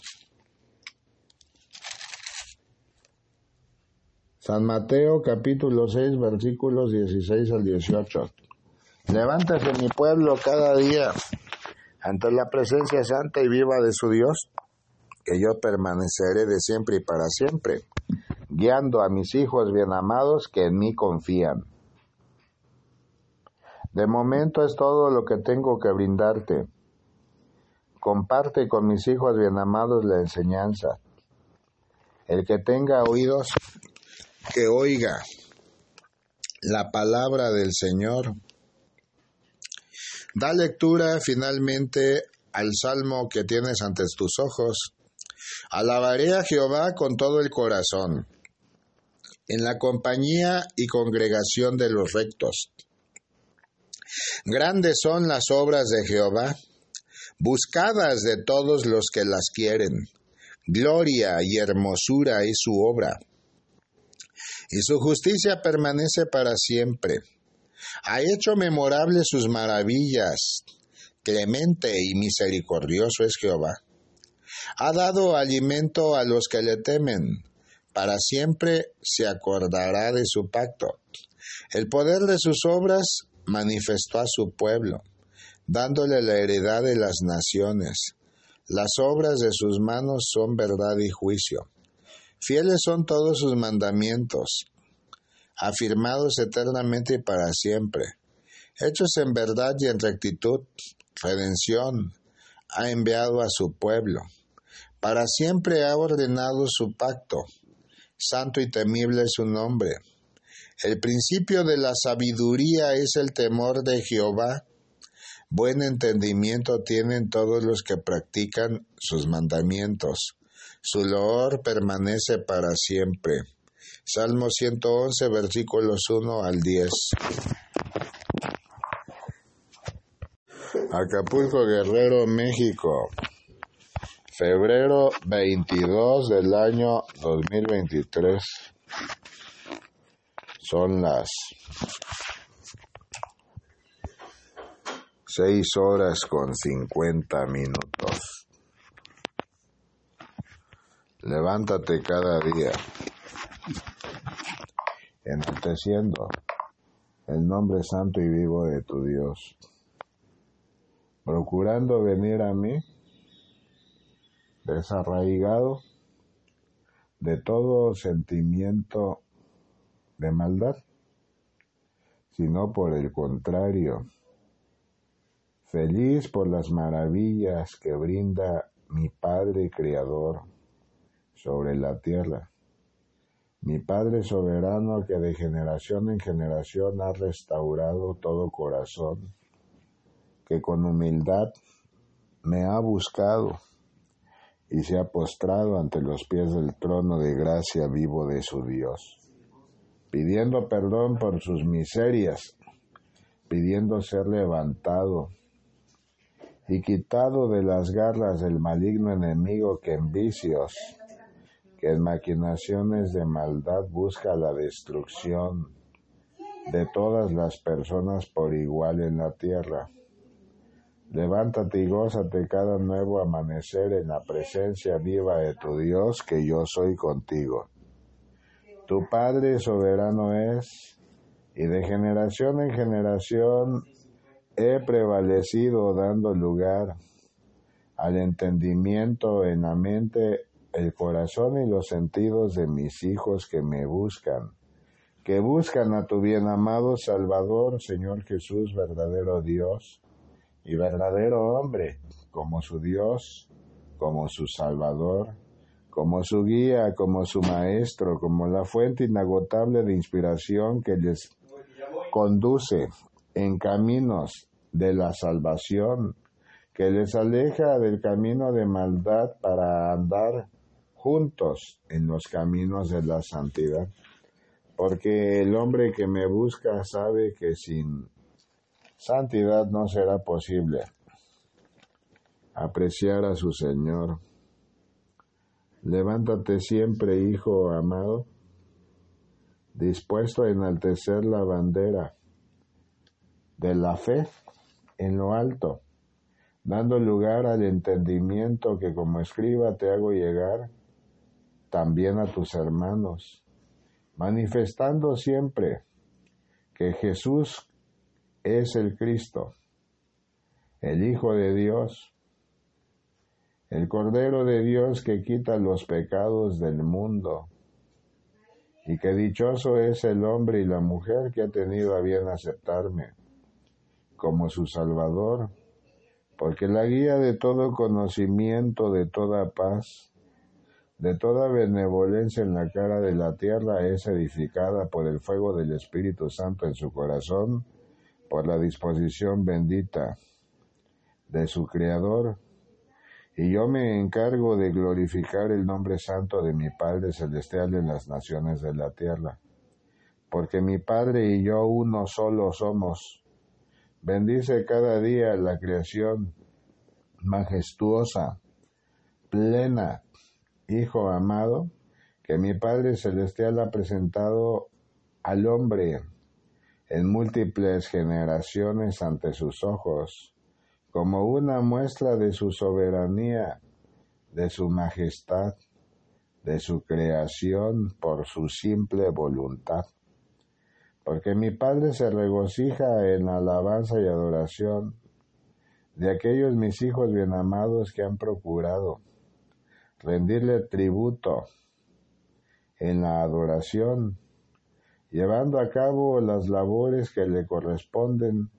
San Mateo capítulo 6 versículos 16 al 18. Levántese mi pueblo cada día ante la presencia santa y viva de su Dios, que yo permaneceré de siempre y para siempre, guiando a mis hijos bien amados que en mí confían. De momento es todo lo que tengo que brindarte. Comparte con mis hijos bien amados la enseñanza. El que tenga oídos, que oiga la palabra del Señor. Da lectura finalmente al salmo que tienes ante tus ojos. Alabaré a Jehová con todo el corazón, en la compañía y congregación de los rectos. Grandes son las obras de Jehová, buscadas de todos los que las quieren. Gloria y hermosura es su obra y su justicia permanece para siempre. Ha hecho memorables sus maravillas. Clemente y misericordioso es Jehová. Ha dado alimento a los que le temen. Para siempre se acordará de su pacto. El poder de sus obras manifestó a su pueblo, dándole la heredad de las naciones. Las obras de sus manos son verdad y juicio. Fieles son todos sus mandamientos, afirmados eternamente y para siempre, hechos en verdad y en rectitud, redención, ha enviado a su pueblo. Para siempre ha ordenado su pacto. Santo y temible es su nombre. El principio de la sabiduría es el temor de Jehová. Buen entendimiento tienen todos los que practican sus mandamientos. Su loor permanece para siempre. Salmo 111, versículos 1 al 10. Acapulco Guerrero, México. Febrero 22 del año 2023. Son las 6 horas con 50 minutos. Levántate cada día, enalteciendo el nombre santo y vivo de tu Dios, procurando venir a mí desarraigado de todo sentimiento de maldad, sino por el contrario, feliz por las maravillas que brinda mi Padre Creador sobre la tierra. Mi Padre soberano que de generación en generación ha restaurado todo corazón, que con humildad me ha buscado y se ha postrado ante los pies del trono de gracia vivo de su Dios, pidiendo perdón por sus miserias, pidiendo ser levantado y quitado de las garras del maligno enemigo que en vicios en maquinaciones de maldad busca la destrucción de todas las personas por igual en la tierra. Levántate y gózate cada nuevo amanecer en la presencia viva de tu Dios, que yo soy contigo. Tu Padre soberano es, y de generación en generación he prevalecido dando lugar al entendimiento en la mente el corazón y los sentidos de mis hijos que me buscan, que buscan a tu bien amado Salvador, Señor Jesús, verdadero Dios y verdadero hombre, como su Dios, como su Salvador, como su guía, como su Maestro, como la fuente inagotable de inspiración que les conduce en caminos de la salvación, que les aleja del camino de maldad para andar juntos en los caminos de la santidad. Porque el hombre que me busca sabe que sin santidad no será posible apreciar a su Señor. Levántate siempre, hijo amado, dispuesto a enaltecer la bandera de la fe en lo alto, dando lugar al entendimiento que como escriba te hago llegar también a tus hermanos, manifestando siempre que Jesús es el Cristo, el Hijo de Dios, el Cordero de Dios que quita los pecados del mundo, y que dichoso es el hombre y la mujer que ha tenido a bien aceptarme como su Salvador, porque la guía de todo conocimiento, de toda paz, de toda benevolencia en la cara de la tierra es edificada por el fuego del Espíritu Santo en su corazón, por la disposición bendita de su Creador, y yo me encargo de glorificar el nombre santo de mi Padre Celestial en las naciones de la tierra, porque mi Padre y yo uno solo somos, Bendice cada día la creación majestuosa, plena, Hijo amado, que mi Padre Celestial ha presentado al hombre en múltiples generaciones ante sus ojos, como una muestra de su soberanía, de su majestad, de su creación por su simple voluntad. Porque mi Padre se regocija en alabanza y adoración de aquellos mis hijos bien amados que han procurado rendirle tributo en la adoración, llevando a cabo las labores que le corresponden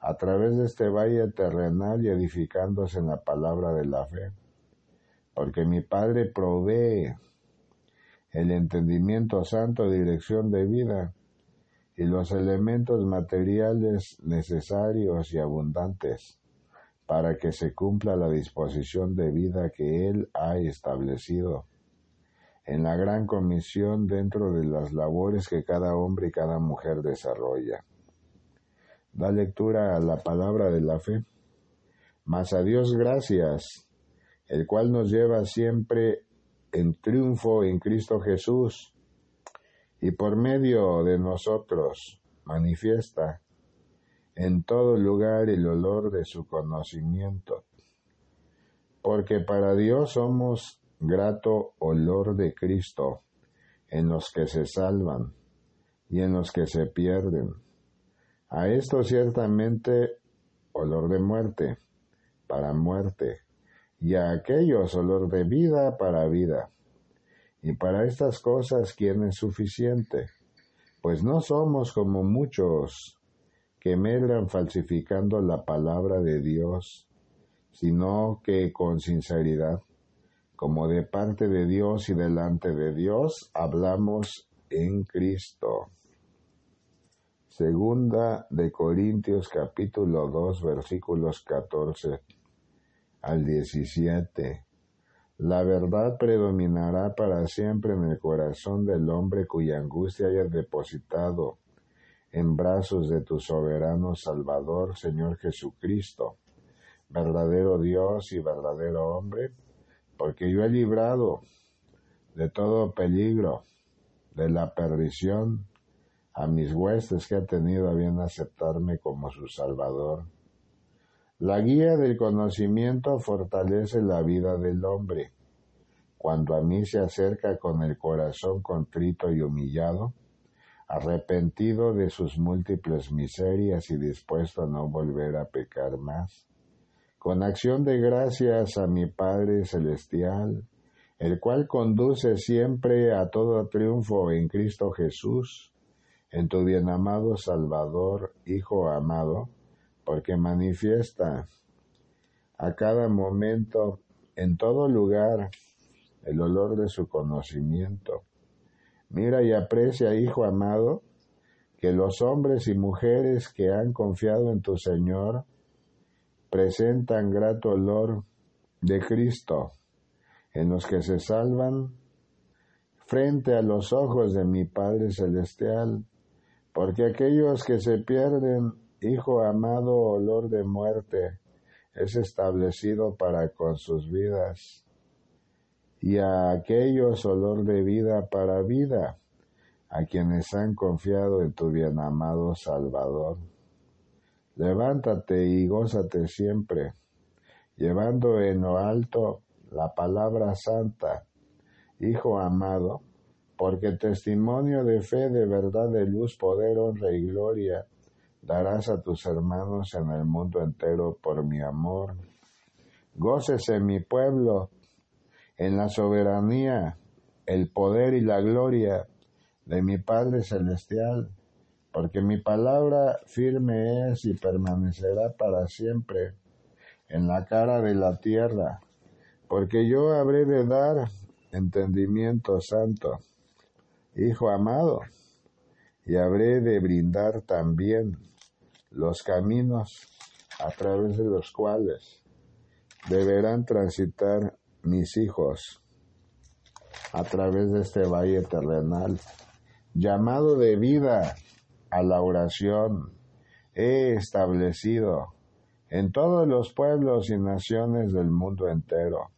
a través de este valle terrenal y edificándose en la palabra de la fe. Porque mi Padre provee el entendimiento santo, dirección de vida, y los elementos materiales necesarios y abundantes para que se cumpla la disposición de vida que Él ha establecido en la gran comisión dentro de las labores que cada hombre y cada mujer desarrolla. Da lectura a la palabra de la fe. Mas a Dios gracias, el cual nos lleva siempre en triunfo en Cristo Jesús, y por medio de nosotros manifiesta en todo lugar el olor de su conocimiento, porque para Dios somos grato olor de Cristo en los que se salvan y en los que se pierden. A esto ciertamente olor de muerte para muerte, y a aquellos olor de vida para vida. Y para estas cosas, ¿quién es suficiente? Pues no somos como muchos que medran falsificando la palabra de Dios, sino que con sinceridad, como de parte de Dios y delante de Dios, hablamos en Cristo. Segunda de Corintios capítulo 2 versículos 14 al 17. La verdad predominará para siempre en el corazón del hombre cuya angustia hayas depositado en brazos de tu soberano Salvador, Señor Jesucristo, verdadero Dios y verdadero hombre, porque yo he librado de todo peligro, de la perdición, a mis huestes que ha tenido a bien aceptarme como su Salvador la guía del conocimiento fortalece la vida del hombre. Cuando a mí se acerca con el corazón contrito y humillado, arrepentido de sus múltiples miserias y dispuesto a no volver a pecar más, con acción de gracias a mi Padre Celestial, el cual conduce siempre a todo triunfo en Cristo Jesús, en tu bien amado Salvador, Hijo amado, porque manifiesta a cada momento, en todo lugar, el olor de su conocimiento. Mira y aprecia, Hijo amado, que los hombres y mujeres que han confiado en tu Señor presentan grato olor de Cristo en los que se salvan frente a los ojos de mi Padre Celestial, porque aquellos que se pierden, Hijo amado, olor de muerte, es establecido para con sus vidas, y a aquellos olor de vida para vida, a quienes han confiado en tu bien amado Salvador. Levántate y gózate siempre, llevando en lo alto la palabra santa, Hijo amado, porque testimonio de fe, de verdad, de luz, poder, honra y gloria darás a tus hermanos en el mundo entero por mi amor. Gócese mi pueblo en la soberanía, el poder y la gloria de mi Padre Celestial, porque mi palabra firme es y permanecerá para siempre en la cara de la tierra porque yo habré de dar entendimiento santo, Hijo amado, y habré de brindar también los caminos a través de los cuales deberán transitar mis hijos a través de este valle terrenal, llamado de vida a la oración, he establecido en todos los pueblos y naciones del mundo entero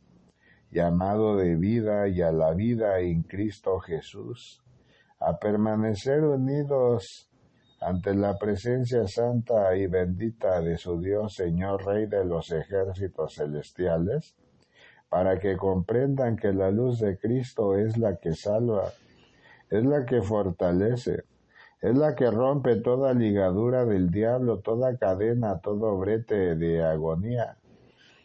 llamado de vida y a la vida en Cristo Jesús, a permanecer unidos ante la presencia santa y bendita de su Dios, Señor Rey de los ejércitos celestiales, para que comprendan que la luz de Cristo es la que salva, es la que fortalece, es la que rompe toda ligadura del diablo, toda cadena, todo brete de agonía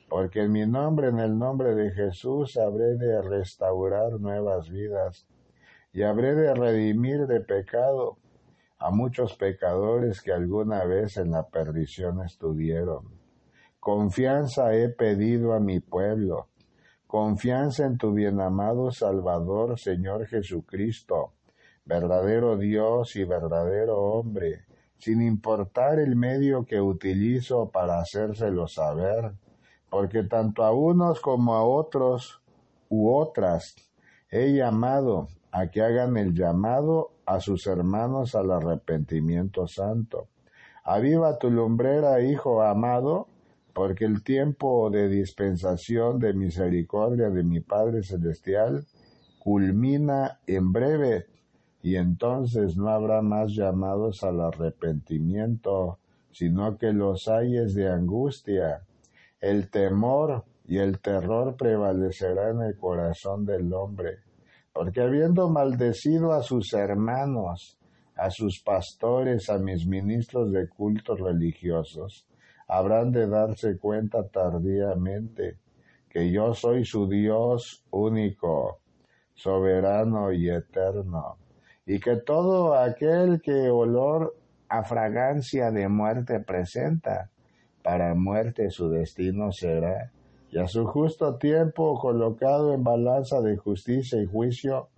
porque en mi nombre, en el nombre de Jesús, habré de restaurar nuevas vidas y habré de redimir de pecado a muchos pecadores que alguna vez en la perdición estuvieron. Confianza he pedido a mi pueblo, confianza en tu bien amado Salvador, Señor Jesucristo, verdadero Dios y verdadero hombre, sin importar el medio que utilizo para hacérselo saber porque tanto a unos como a otros u otras he llamado a que hagan el llamado a sus hermanos al arrepentimiento santo. Aviva tu lumbrera, hijo amado, porque el tiempo de dispensación de misericordia de mi Padre Celestial culmina en breve, y entonces no habrá más llamados al arrepentimiento, sino que los ayes de angustia. El temor y el terror prevalecerá en el corazón del hombre, porque habiendo maldecido a sus hermanos, a sus pastores, a mis ministros de cultos religiosos, habrán de darse cuenta tardíamente que yo soy su Dios único, soberano y eterno, y que todo aquel que olor a fragancia de muerte presenta, para muerte su destino será, y a su justo tiempo colocado en balanza de justicia y juicio,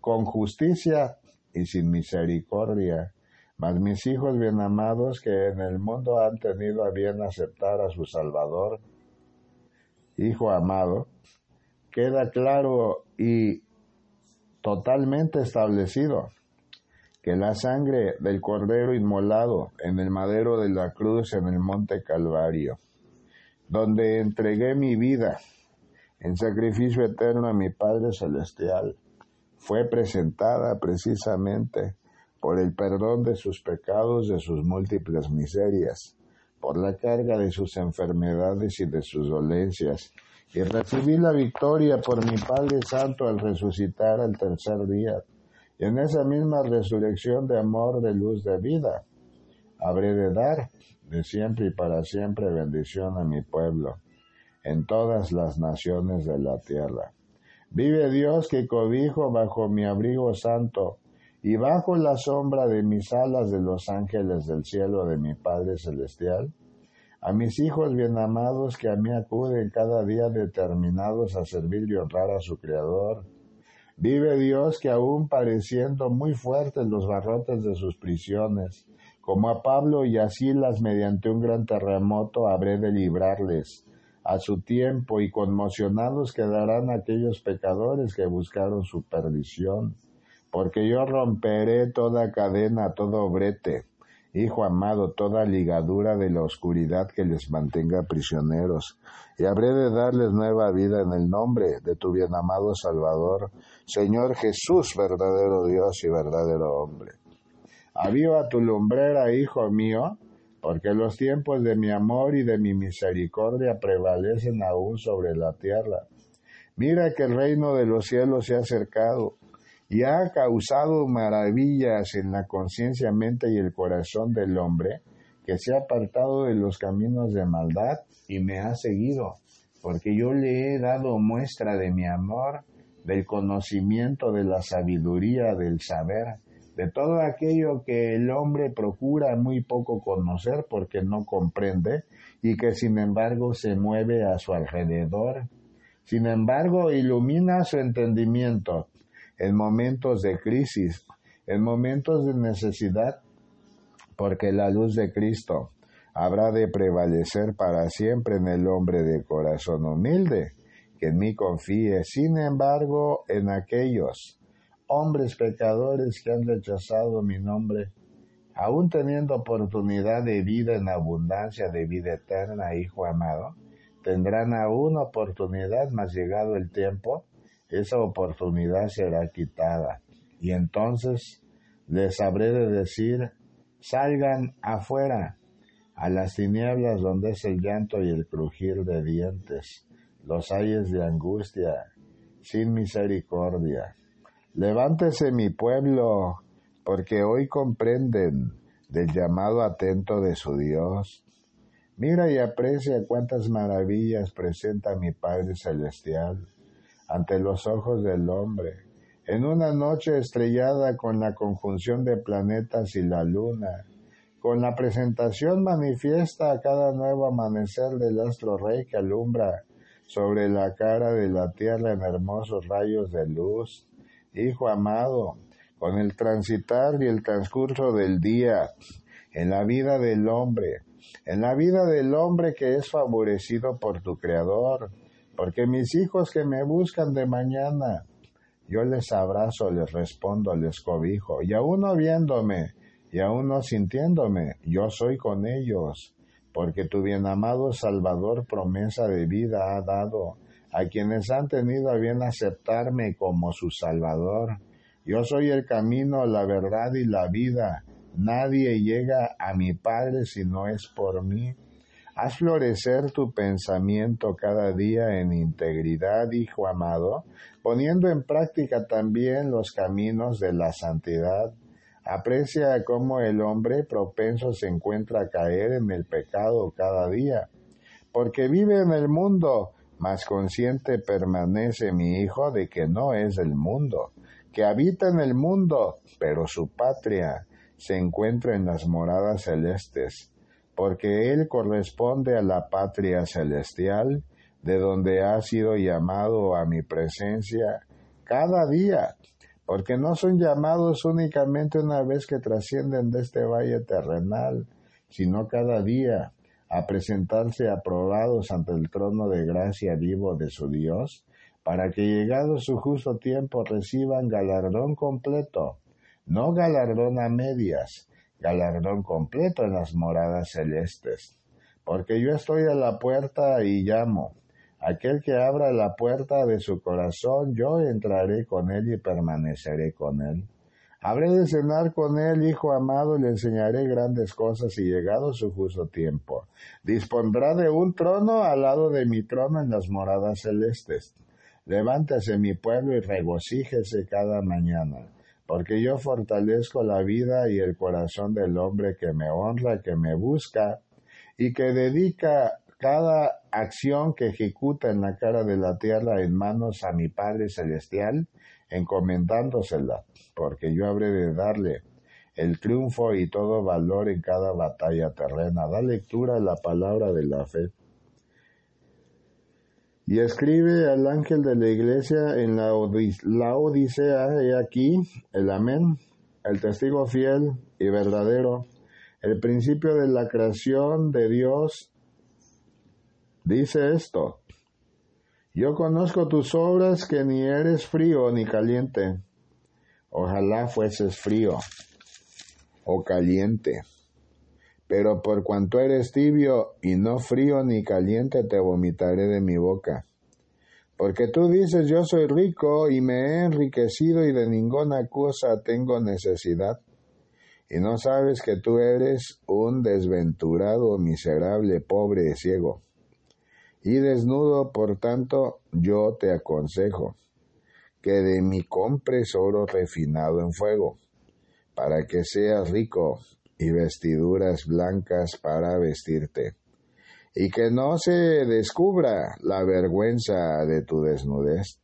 con justicia y sin misericordia. Mas mis hijos bien amados que en el mundo han tenido a bien aceptar a su Salvador, Hijo amado, queda claro y totalmente establecido que la sangre del Cordero inmolado en el madero de la cruz en el monte Calvario, donde entregué mi vida en sacrificio eterno a mi Padre Celestial, fue presentada precisamente por el perdón de sus pecados, de sus múltiples miserias, por la carga de sus enfermedades y de sus dolencias, y recibí la victoria por mi Padre Santo al resucitar al tercer día y en esa misma resurrección de amor, de luz, de vida, habré de dar de siempre y para siempre bendición a mi pueblo en todas las naciones de la tierra. Vive Dios que cobijo bajo mi abrigo santo y bajo la sombra de mis alas de los ángeles del cielo de mi Padre Celestial. A mis hijos bien amados que a mí acuden cada día determinados a servir y honrar a su Creador. Vive Dios que aún pareciendo muy fuertes los barrotes de sus prisiones, como a Pablo y a Silas mediante un gran terremoto habré de librarles. A su tiempo y conmocionados quedarán aquellos pecadores que buscaron su perdición. Porque yo romperé toda cadena, todo brete, Hijo amado, toda ligadura de la oscuridad que les mantenga prisioneros, y habré de darles nueva vida en el nombre de tu bien amado Salvador, Señor Jesús, verdadero Dios y verdadero hombre. Aviva tu lumbrera, hijo mío, porque los tiempos de mi amor y de mi misericordia prevalecen aún sobre la tierra. Mira que el reino de los cielos se ha acercado y ha causado maravillas en la conciencia, mente y el corazón del hombre, que se ha apartado de los caminos de maldad y me ha seguido, porque yo le he dado muestra de mi amor, del conocimiento, de la sabiduría, del saber, de todo aquello que el hombre procura muy poco conocer porque no comprende y que sin embargo se mueve a su alrededor. Sin embargo, ilumina su entendimiento en momentos de crisis, en momentos de necesidad, porque la luz de Cristo habrá de prevalecer para siempre en el hombre de corazón humilde, que en mí confíe, sin embargo, en aquellos hombres pecadores que han rechazado mi nombre, aún teniendo oportunidad de vida en abundancia, de vida eterna, Hijo amado, tendrán aún oportunidad, mas llegado el tiempo, esa oportunidad será quitada. Y entonces les habré de decir, salgan afuera, a las tinieblas donde es el llanto y el crujir de dientes, los ayes de angustia, sin misericordia Levántese mi pueblo, porque hoy comprenden del llamado atento de su Dios. Mira y aprecia cuántas maravillas presenta mi Padre Celestial ante los ojos del hombre. En una noche estrellada con la conjunción de planetas y la luna, con la presentación manifiesta a cada nuevo amanecer del astro rey que alumbra sobre la cara de la tierra en hermosos rayos de luz, Hijo amado, con el transitar y el transcurso del día, en la vida del hombre, en la vida del hombre que es favorecido por tu Creador, porque mis hijos que me buscan de mañana, yo les abrazo, les respondo, les cobijo, y aún no viéndome, y aún no sintiéndome, yo soy con ellos, porque tu bien amado Salvador promesa de vida ha dado, a quienes han tenido a bien aceptarme como su Salvador. Yo soy el camino, la verdad y la vida. Nadie llega a mi Padre si no es por mí. Haz florecer tu pensamiento cada día en integridad, Hijo amado, poniendo en práctica también los caminos de la santidad. Aprecia cómo el hombre propenso se encuentra a caer en el pecado cada día, porque vive en el mundo, mas consciente permanece mi hijo de que no es del mundo, que habita en el mundo, pero su patria se encuentra en las moradas celestes, porque él corresponde a la patria celestial, de donde ha sido llamado a mi presencia cada día, porque no son llamados únicamente una vez que trascienden de este valle terrenal, sino cada día, a presentarse aprobados ante el trono de gracia vivo de su Dios, para que llegado su justo tiempo reciban galardón completo, no galardón a medias, galardón completo en las moradas celestes. Porque yo estoy a la puerta y llamo. Aquel que abra la puerta de su corazón, yo entraré con él y permaneceré con él. Habré de cenar con él, hijo amado, y le enseñaré grandes cosas y llegado su justo tiempo. Dispondrá de un trono al lado de mi trono en las moradas celestes. Levántese mi pueblo y regocíjese cada mañana, porque yo fortalezco la vida y el corazón del hombre que me honra, que me busca y que dedica cada acción que ejecuta en la cara de la tierra en manos a mi Padre Celestial, encomendándosela, porque yo habré de darle el triunfo y todo valor en cada batalla terrena. Da lectura a la palabra de la fe. Y escribe al ángel de la iglesia en la, Odisea, he aquí, el amén, el testigo fiel y verdadero, el principio de la creación de Dios, dice esto, yo conozco tus obras que ni eres frío ni caliente. Ojalá fueses frío o caliente. Pero por cuanto eres tibio y no frío ni caliente, te vomitaré de mi boca. Porque tú dices, yo soy rico y me he enriquecido y de ninguna cosa tengo necesidad. Y no sabes que tú eres un desventurado, miserable, pobre, ciego. Y desnudo, por tanto, yo te aconsejo que de mi compres oro refinado en fuego para que seas rico y vestiduras blancas para vestirte, y que no se descubra la vergüenza de tu desnudez.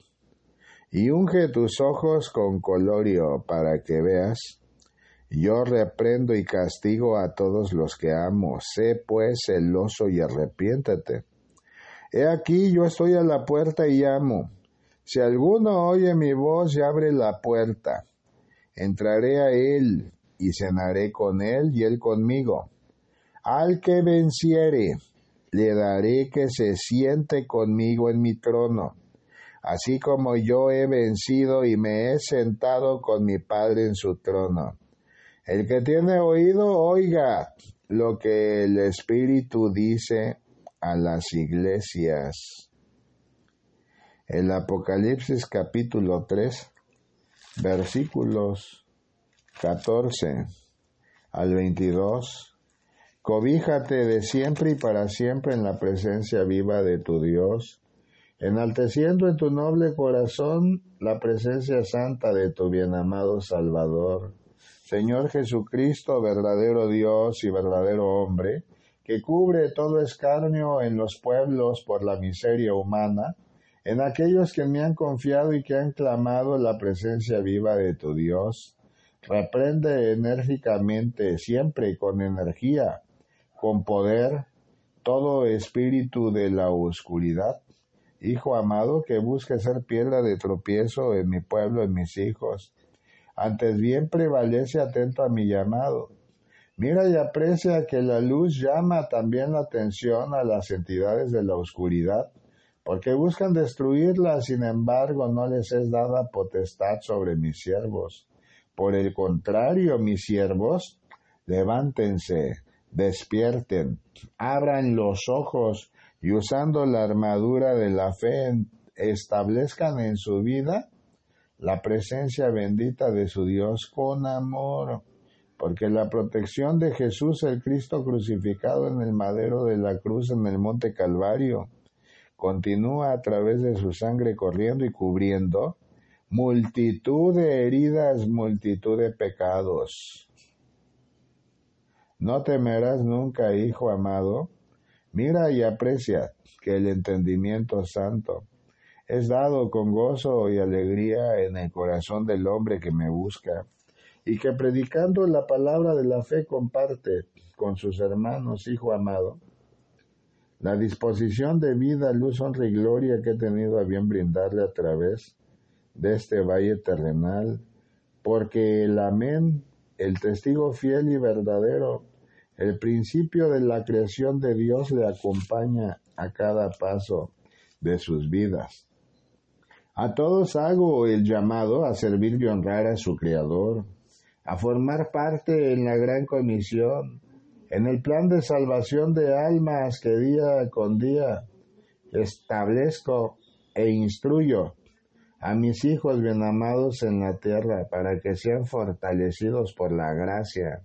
Y unge tus ojos con colorio para que veas. Yo reprendo y castigo a todos los que amo. Sé pues celoso y arrepiéntete. He aquí yo estoy a la puerta y llamo. Si alguno oye mi voz y abre la puerta, entraré a él y cenaré con él y él conmigo. Al que venciere, le daré que se siente conmigo en mi trono, así como yo he vencido y me he sentado con mi Padre en su trono. El que tiene oído, oiga lo que el Espíritu dice a las iglesias. El Apocalipsis capítulo 3 versículos 14 al 22. Cobíjate de siempre y para siempre en la presencia viva de tu Dios, enalteciendo en tu noble corazón la presencia santa de tu bienamado Salvador. Señor Jesucristo, verdadero Dios y verdadero hombre, que cubre todo escarnio en los pueblos por la miseria humana, en aquellos que me han confiado y que han clamado la presencia viva de tu Dios. Reprende enérgicamente, siempre con energía, con poder, todo espíritu de la oscuridad. Hijo amado, que busque ser piedra de tropiezo en mi pueblo, en mis hijos. Antes bien prevalece atento a mi llamado. Mira y aprecia que la luz llama también la atención a las entidades de la oscuridad porque buscan destruirla, sin embargo no les es dada potestad sobre mis siervos. Por el contrario, mis siervos, levántense, despierten, abran los ojos y usando la armadura de la fe establezcan en su vida la presencia bendita de su Dios con amor, porque la protección de Jesús el Cristo crucificado en el madero de la cruz en el monte Calvario, continúa a través de su sangre corriendo y cubriendo multitud de heridas, multitud de pecados. No temerás nunca, hijo amado. Mira y aprecia que el entendimiento santo es dado con gozo y alegría en el corazón del hombre que me busca, y que predicando la palabra de la fe comparte con sus hermanos, hijo amado, la disposición de vida, luz, honra y gloria que he tenido a bien brindarle a través de este valle terrenal, porque el amén, el testigo fiel y verdadero, el principio de la creación de Dios le acompaña a cada paso de sus vidas. A todos hago el llamado a servir y honrar a su Creador, a formar parte en la gran comisión, en el plan de salvación de almas que día con día establezco e instruyo a mis hijos bien amados en la tierra para que sean fortalecidos por la gracia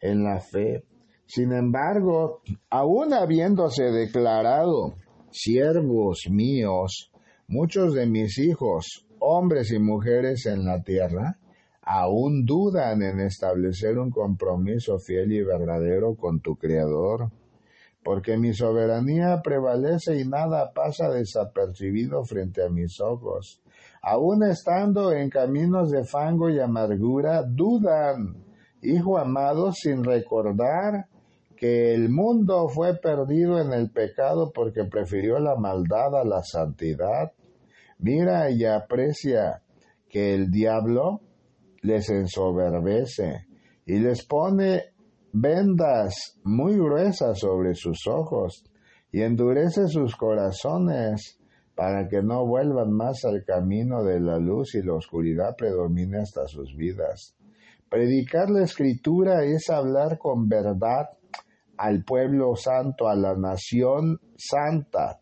en la fe. Sin embargo, aún habiéndose declarado siervos míos, muchos de mis hijos, hombres y mujeres en la tierra, aún dudan en establecer un compromiso fiel y verdadero con tu Creador. porque mi soberanía prevalece y nada pasa desapercibido frente a mis ojos. Aún estando en caminos de fango y amargura, dudan, hijo amado, sin recordar que el mundo fue perdido en el pecado porque prefirió la maldad a la santidad. Mira y aprecia que el diablo les ensoberbece y les pone vendas muy gruesas sobre sus ojos y endurece sus corazones para que no vuelvan más al camino de la luz y la oscuridad predomine hasta sus vidas. Predicar la escritura es hablar con verdad al pueblo santo, a la nación santa,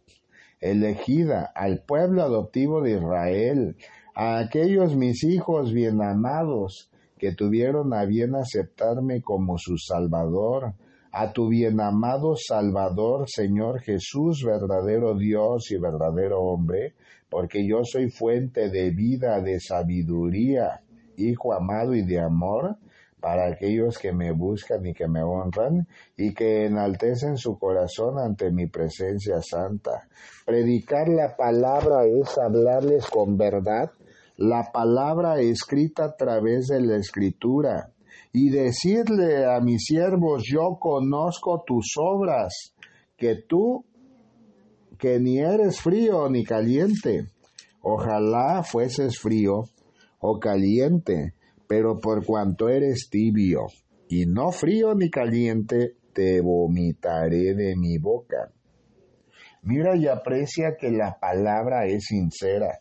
elegida, al pueblo adoptivo de Israel, a aquellos mis hijos bien amados que tuvieron a bien aceptarme como su Salvador, a tu bien amado Salvador, Señor Jesús, verdadero Dios y verdadero hombre, porque yo soy fuente de vida, de sabiduría, Hijo amado y de amor, para aquellos que me buscan y que me honran y que enaltecen su corazón ante mi presencia santa. Predicar la palabra es hablarles con verdad, la palabra escrita a través de la escritura y decirle a mis siervos, yo conozco tus obras, que tú, que ni eres frío ni caliente. Ojalá fueses frío o caliente, pero por cuanto eres tibio y no frío ni caliente, te vomitaré de mi boca. Mira y aprecia que la palabra es sincera,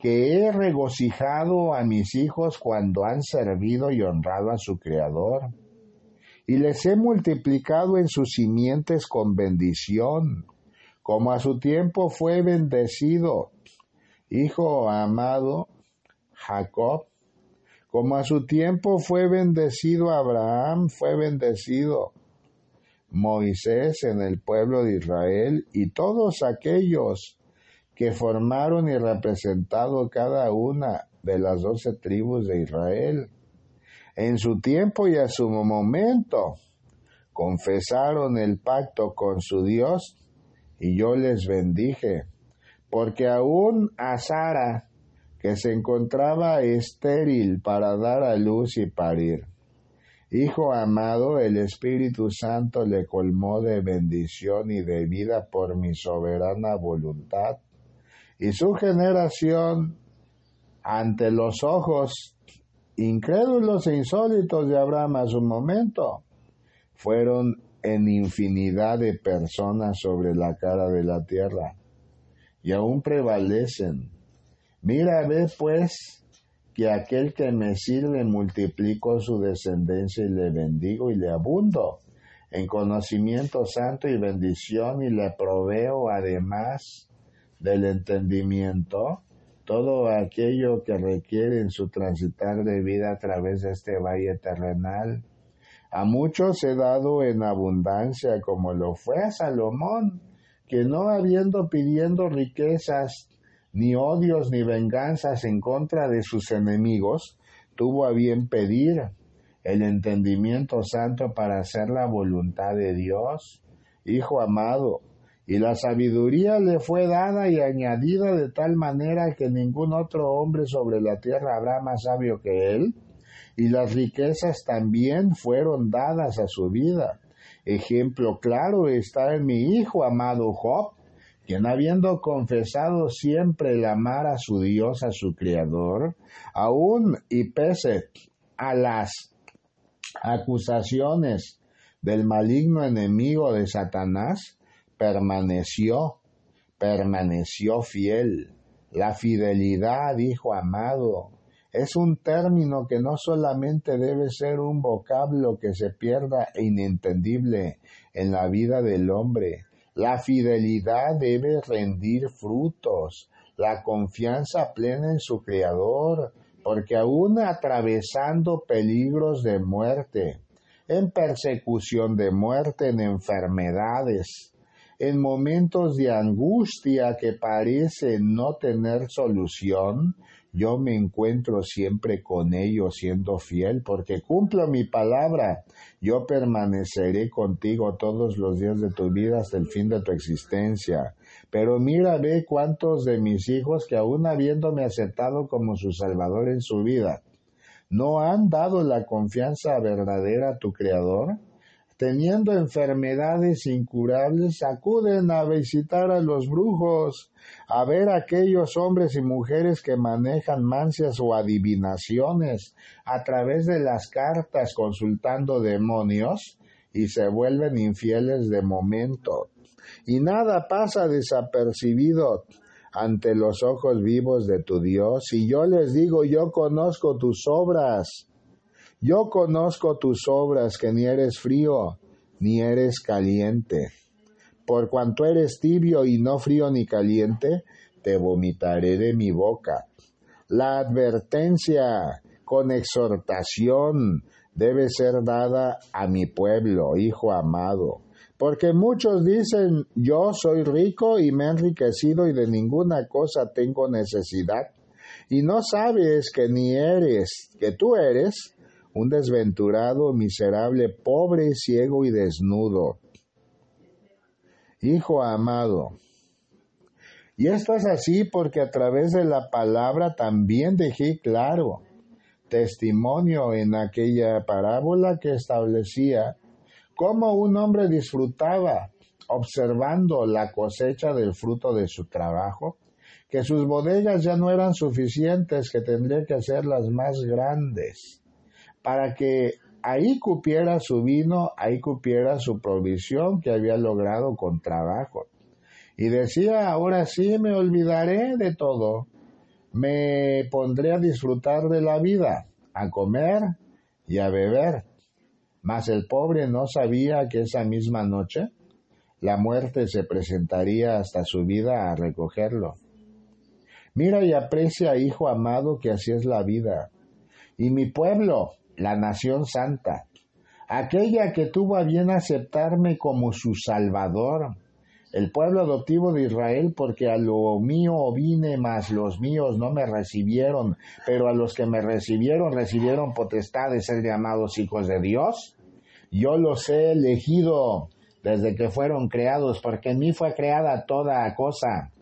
que he regocijado a mis hijos cuando han servido y honrado a su Creador, y les he multiplicado en sus simientes con bendición, como a su tiempo fue bendecido. Hijo amado, Jacob, como a su tiempo fue bendecido Abraham, fue bendecido Moisés en el pueblo de Israel y todos aquellos que formaron y representado cada una de las doce tribus de Israel. En su tiempo y a su momento confesaron el pacto con su Dios y yo les bendije, porque aún a Sara, que se encontraba estéril para dar a luz y parir. Hijo amado, el Espíritu Santo le colmó de bendición y de vida por mi soberana voluntad, y su generación, ante los ojos incrédulos e insólitos de Abraham a su momento, fueron en infinidad de personas sobre la cara de la tierra, y aún prevalecen. Mira, ve pues que aquel que me sirve multiplico su descendencia y le bendigo y le abundo en conocimiento santo y bendición y le proveo además del entendimiento todo aquello que requiere en su transitar de vida a través de este valle terrenal. A muchos he dado en abundancia como lo fue a Salomón, que no habiendo pidiendo riquezas ni odios ni venganzas en contra de sus enemigos, tuvo a bien pedir el entendimiento santo para hacer la voluntad de Dios, Hijo amado, y la sabiduría le fue dada y añadida de tal manera que ningún otro hombre sobre la tierra habrá más sabio que él, y las riquezas también fueron dadas a su vida. Ejemplo claro está en mi hijo amado Job, quien habiendo confesado siempre el amar a su Dios, a su Creador, aún y pese a las acusaciones del maligno enemigo de Satanás, permaneció, permaneció fiel. La fidelidad, hijo amado, es un término que no solamente debe ser un vocablo que se pierda e inentendible en la vida del hombre, la fidelidad debe rendir frutos, la confianza plena en su Creador, porque aún atravesando peligros de muerte, en persecución de muerte, en enfermedades, en momentos de angustia que parecen no tener solución, yo me encuentro siempre con ellos siendo fiel, porque cumplo mi palabra. Yo permaneceré contigo todos los días de tu vida hasta el fin de tu existencia. Pero mira, ve cuántos de mis hijos que aún habiéndome aceptado como su Salvador en su vida, no han dado la confianza verdadera a tu Creador teniendo enfermedades incurables, acuden a visitar a los brujos, a ver a aquellos hombres y mujeres que manejan mancias o adivinaciones a través de las cartas consultando demonios y se vuelven infieles de momento. Y nada pasa desapercibido ante los ojos vivos de tu Dios. Y yo les digo, yo conozco tus obras yo conozco tus obras, que ni eres frío, ni eres caliente. Por cuanto eres tibio y no frío ni caliente, te vomitaré de mi boca. La advertencia con exhortación debe ser dada a mi pueblo, hijo amado. Porque muchos dicen, yo soy rico y me he enriquecido y de ninguna cosa tengo necesidad. Y no sabes que ni eres, que tú eres un desventurado, miserable, pobre, ciego y desnudo. Hijo amado, y esto es así porque a través de la palabra también dejé claro testimonio en aquella parábola que establecía cómo un hombre disfrutaba observando la cosecha del fruto de su trabajo, que sus bodegas ya no eran suficientes, que tendría que ser las más grandes para que ahí cupiera su vino, ahí cupiera su provisión que había logrado con trabajo. Y decía, ahora sí me olvidaré de todo, me pondré a disfrutar de la vida, a comer y a beber. Mas el pobre no sabía que esa misma noche la muerte se presentaría hasta su vida a recogerlo. Mira y aprecia, hijo amado, que así es la vida. Y mi pueblo, la nación santa, aquella que tuvo a bien aceptarme como su Salvador, el pueblo adoptivo de Israel, porque a lo mío vine, mas los míos no me recibieron, pero a los que me recibieron recibieron potestad de ser llamados hijos de Dios. Yo los he elegido desde que fueron creados, porque en mí fue creada toda cosa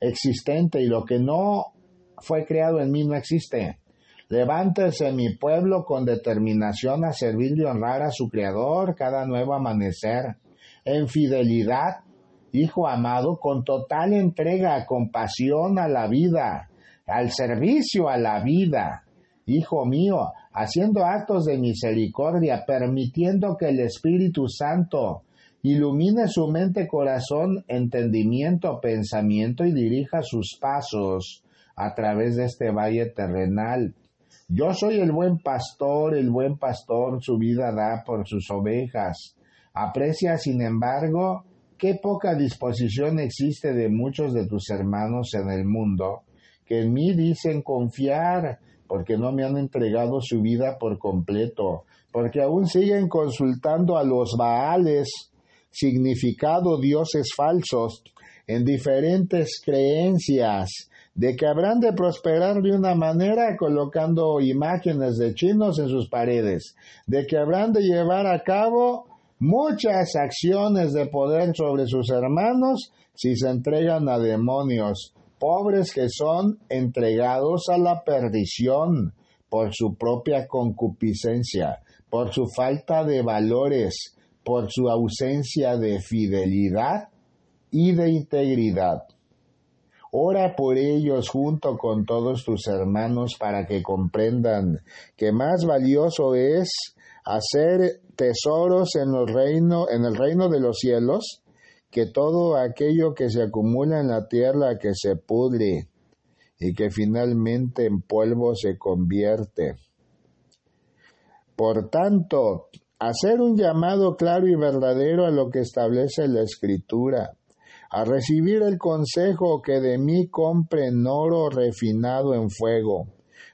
existente y lo que no fue creado en mí no existe. Levántese mi pueblo con determinación a servir y honrar a su Creador cada nuevo amanecer, en fidelidad, Hijo amado, con total entrega, compasión a la vida, al servicio a la vida, Hijo mío, haciendo actos de misericordia, permitiendo que el Espíritu Santo ilumine su mente, corazón, entendimiento, pensamiento y dirija sus pasos a través de este valle terrenal yo soy el buen pastor, el buen pastor su vida da por sus ovejas. Aprecia, sin embargo, qué poca disposición existe de muchos de tus hermanos en el mundo, que en mí dicen confiar, porque no me han entregado su vida por completo, porque aún siguen consultando a los Baales, significado dioses falsos, en diferentes creencias, de que habrán de prosperar de una manera colocando imágenes de chinos en sus paredes, de que habrán de llevar a cabo muchas acciones de poder sobre sus hermanos si se entregan a demonios, pobres que son entregados a la perdición por su propia concupiscencia, por su falta de valores, por su ausencia de fidelidad y de integridad. Ora por ellos junto con todos tus hermanos para que comprendan que más valioso es hacer tesoros en, reino, en el reino de los cielos que todo aquello que se acumula en la tierra que se pudre y que finalmente en polvo se convierte. Por tanto, hacer un llamado claro y verdadero a lo que establece la Escritura a recibir el consejo que de mí compren oro refinado en fuego,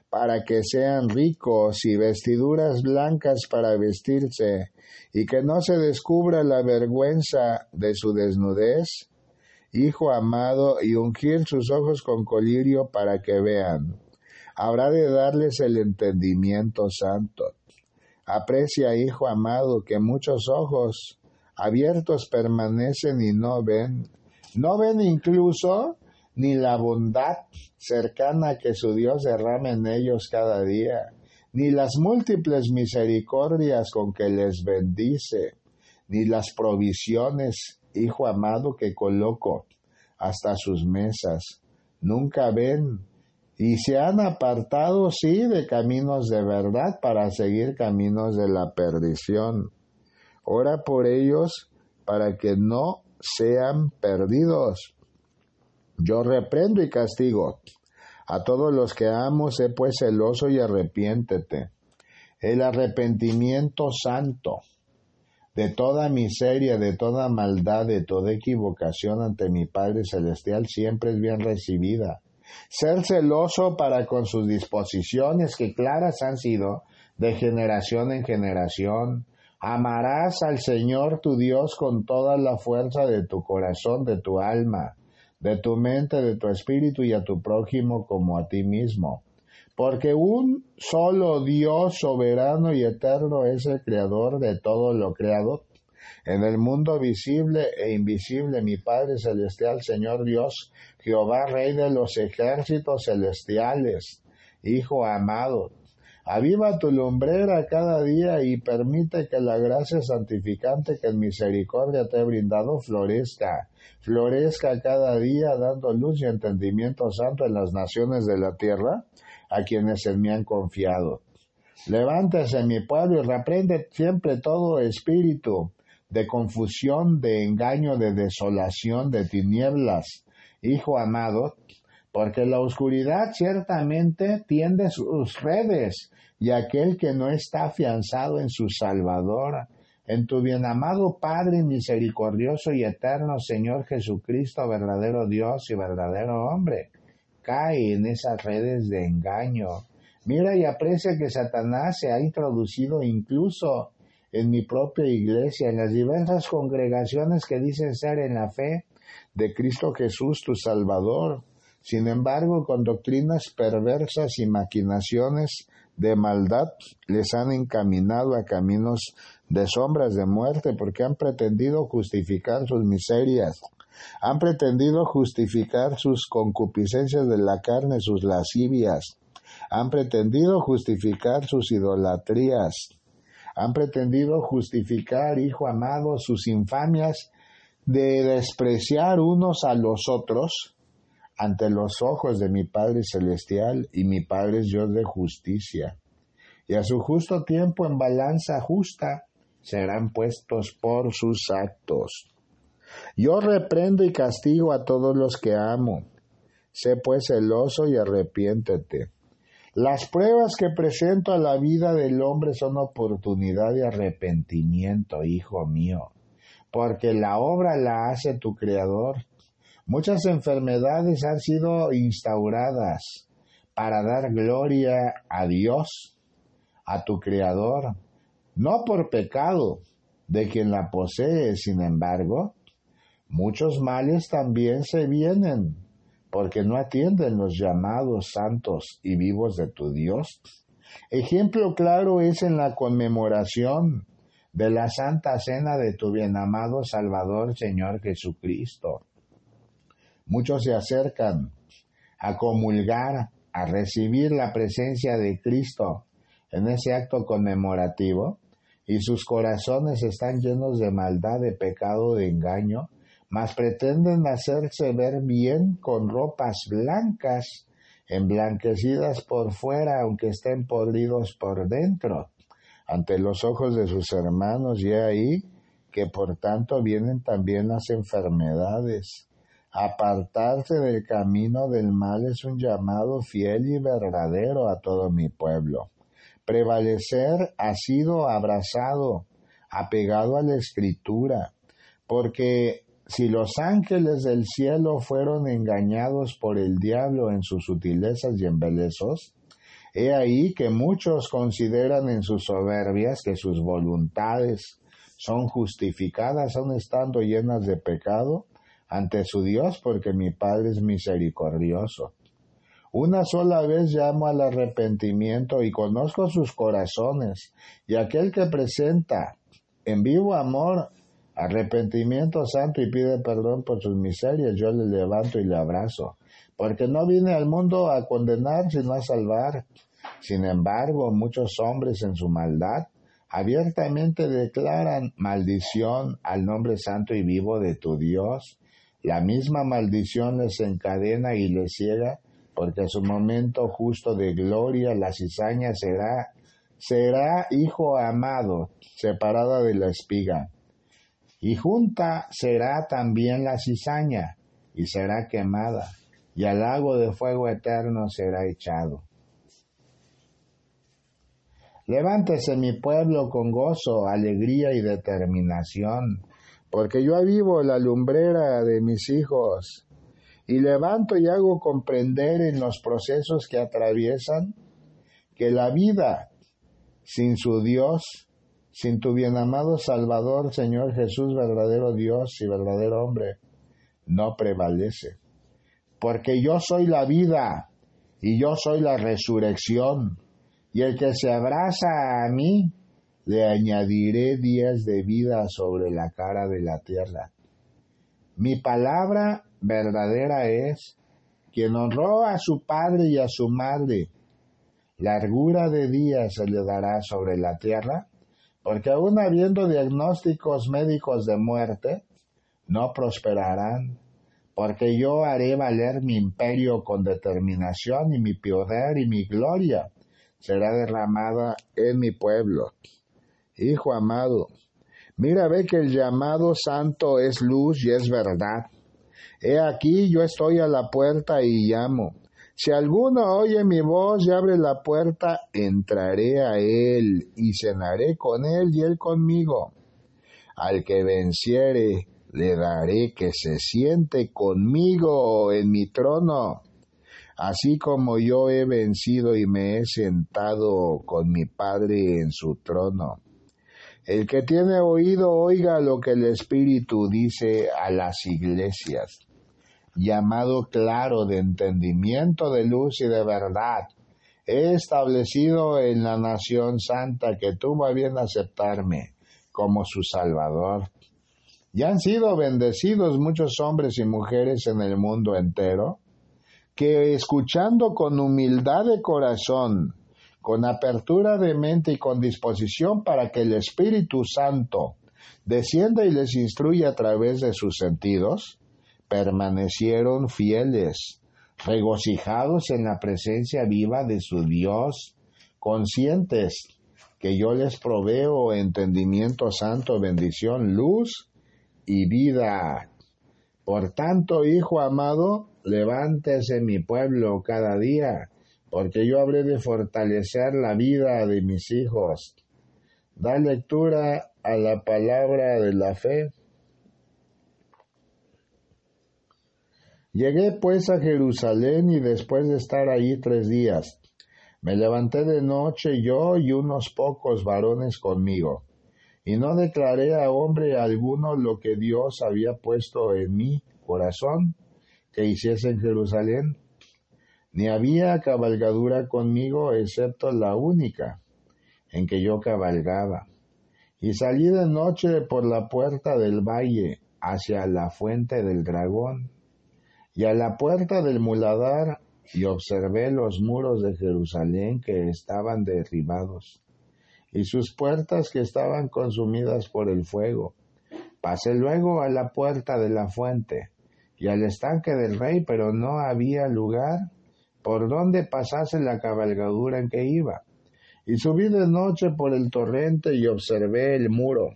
para que sean ricos y vestiduras blancas para vestirse, y que no se descubra la vergüenza de su desnudez, hijo amado, y ungir sus ojos con colirio para que vean. habrá de darles el entendimiento santo. Aprecia, hijo amado, que muchos ojos abiertos permanecen y no ven. No ven incluso ni la bondad cercana que su Dios derrama en ellos cada día, ni las múltiples misericordias con que les bendice, ni las provisiones, hijo amado, que coloco hasta sus mesas. Nunca ven y se han apartado, sí, de caminos de verdad para seguir caminos de la perdición. Ora por ellos para que no sean perdidos. Yo reprendo y castigo a todos los que amo, sé pues celoso y arrepiéntete. El arrepentimiento santo de toda miseria, de toda maldad, de toda equivocación ante mi Padre Celestial siempre es bien recibida. Ser celoso para con sus disposiciones que claras han sido de generación en generación. Amarás al Señor tu Dios con toda la fuerza de tu corazón, de tu alma, de tu mente, de tu espíritu y a tu prójimo como a ti mismo. Porque un solo Dios soberano y eterno es el creador de todo lo creado. En el mundo visible e invisible, mi Padre Celestial, Señor Dios, Jehová, Rey de los ejércitos celestiales, Hijo amado, Aviva tu lumbrera cada día y permite que la gracia santificante que en misericordia te he brindado florezca, florezca cada día dando luz y entendimiento santo en las naciones de la tierra a quienes en mí han confiado. Levántese mi pueblo y reprende siempre todo espíritu de confusión, de engaño, de desolación, de tinieblas. Hijo amado, porque la oscuridad ciertamente tiende sus redes, y aquel que no está afianzado en su Salvador, en tu bienamado Padre misericordioso y eterno Señor Jesucristo, verdadero Dios y verdadero hombre, cae en esas redes de engaño. Mira y aprecia que Satanás se ha introducido incluso en mi propia iglesia, en las diversas congregaciones que dicen ser en la fe de Cristo Jesús, tu Salvador sin embargo, con doctrinas perversas y maquinaciones de maldad les han encaminado a caminos de sombras de muerte porque han pretendido justificar sus miserias, han pretendido justificar sus concupiscencias de la carne, sus lascivias, han pretendido justificar sus idolatrías, han pretendido justificar, hijo amado, sus infamias de despreciar unos a los otros, ante los ojos de mi Padre Celestial, y mi Padre es Dios de justicia. Y a su justo tiempo en balanza justa serán puestos por sus actos. Yo reprendo y castigo a todos los que amo. Sé pues celoso y arrepiéntete. Las pruebas que presento a la vida del hombre son oportunidad de arrepentimiento, hijo mío, porque la obra la hace tu Creador Muchas enfermedades han sido instauradas para dar gloria a Dios, a tu Creador, no por pecado de quien la posee, sin embargo, muchos males también se vienen porque no atienden los llamados santos y vivos de tu Dios. Ejemplo claro es en la conmemoración de la Santa Cena de tu bienamado Salvador Señor Jesucristo. Muchos se acercan a comulgar, a recibir la presencia de Cristo en ese acto conmemorativo y sus corazones están llenos de maldad, de pecado, de engaño, mas pretenden hacerse ver bien con ropas blancas, emblanquecidas por fuera, aunque estén podridos por dentro, ante los ojos de sus hermanos, y ahí que por tanto vienen también las enfermedades. Apartarse del camino del mal es un llamado fiel y verdadero a todo mi pueblo. Prevalecer ha sido abrazado, apegado a la escritura, porque si los ángeles del cielo fueron engañados por el diablo en sus sutilezas y embelezos, he ahí que muchos consideran en sus soberbias que sus voluntades son justificadas aun estando llenas de pecado ante su Dios porque mi Padre es misericordioso. Una sola vez llamo al arrepentimiento y conozco sus corazones, y aquel que presenta en vivo amor, arrepentimiento santo y pide perdón por sus miserias, yo le levanto y le abrazo, porque no vine al mundo a condenar, sino a salvar. Sin embargo, muchos hombres en su maldad abiertamente declaran maldición al nombre santo y vivo de tu Dios. La misma maldición les encadena y les ciega, porque a su momento justo de gloria la cizaña será, será hijo amado, separada de la espiga. Y junta será también la cizaña, y será quemada, y al lago de fuego eterno será echado. Levántese mi pueblo con gozo, alegría y determinación, porque yo avivo la lumbrera de mis hijos, y levanto y hago comprender en los procesos que atraviesan que la vida sin su Dios, sin tu bien amado Salvador, Señor Jesús, verdadero Dios y verdadero hombre, no prevalece. Porque yo soy la vida y yo soy la resurrección y el que se abraza a mí, le añadiré días de vida sobre la cara de la tierra. Mi palabra verdadera es, quien honró a su padre y a su madre, largura de días se le dará sobre la tierra, porque aun habiendo diagnósticos médicos de muerte, no prosperarán, porque yo haré valer mi imperio con determinación y mi poder y mi gloria será derramada en mi pueblo. Hijo amado, mira ve que el llamado santo es luz y es verdad. He aquí yo estoy a la puerta y llamo. Si alguno oye mi voz y abre la puerta, entraré a él y cenaré con él y él conmigo. Al que venciere, le daré que se siente conmigo en mi trono así como yo he vencido y me he sentado con mi Padre en su trono. El que tiene oído oiga lo que el Espíritu dice a las iglesias. Llamado claro de entendimiento, de luz y de verdad, he establecido en la nación santa que tuvo a bien aceptarme como su Salvador. Ya han sido bendecidos muchos hombres y mujeres en el mundo entero que escuchando con humildad de corazón, con apertura de mente y con disposición para que el Espíritu Santo descienda y les instruya a través de sus sentidos, permanecieron fieles, regocijados en la presencia viva de su Dios, conscientes que yo les proveo entendimiento santo, bendición, luz y vida. Por tanto, Hijo amado, levántese mi pueblo cada día, porque yo habré de fortalecer la vida de mis hijos. Da lectura a la palabra de la fe. Llegué pues a Jerusalén y después de estar allí tres días, me levanté de noche yo y unos pocos varones conmigo, y no declaré a hombre alguno lo que Dios había puesto en mi corazón que hiciese en Jerusalén, ni había cabalgadura conmigo excepto la única en que yo cabalgaba. Y salí de noche por la puerta del valle hacia la fuente del dragón, y a la puerta del muladar, y observé los muros de Jerusalén que estaban derribados, y sus puertas que estaban consumidas por el fuego. Pasé luego a la puerta de la fuente, y al estanque del rey, pero no había lugar por donde pasase la cabalgadura en que iba. Y subí de noche por el torrente y observé el muro,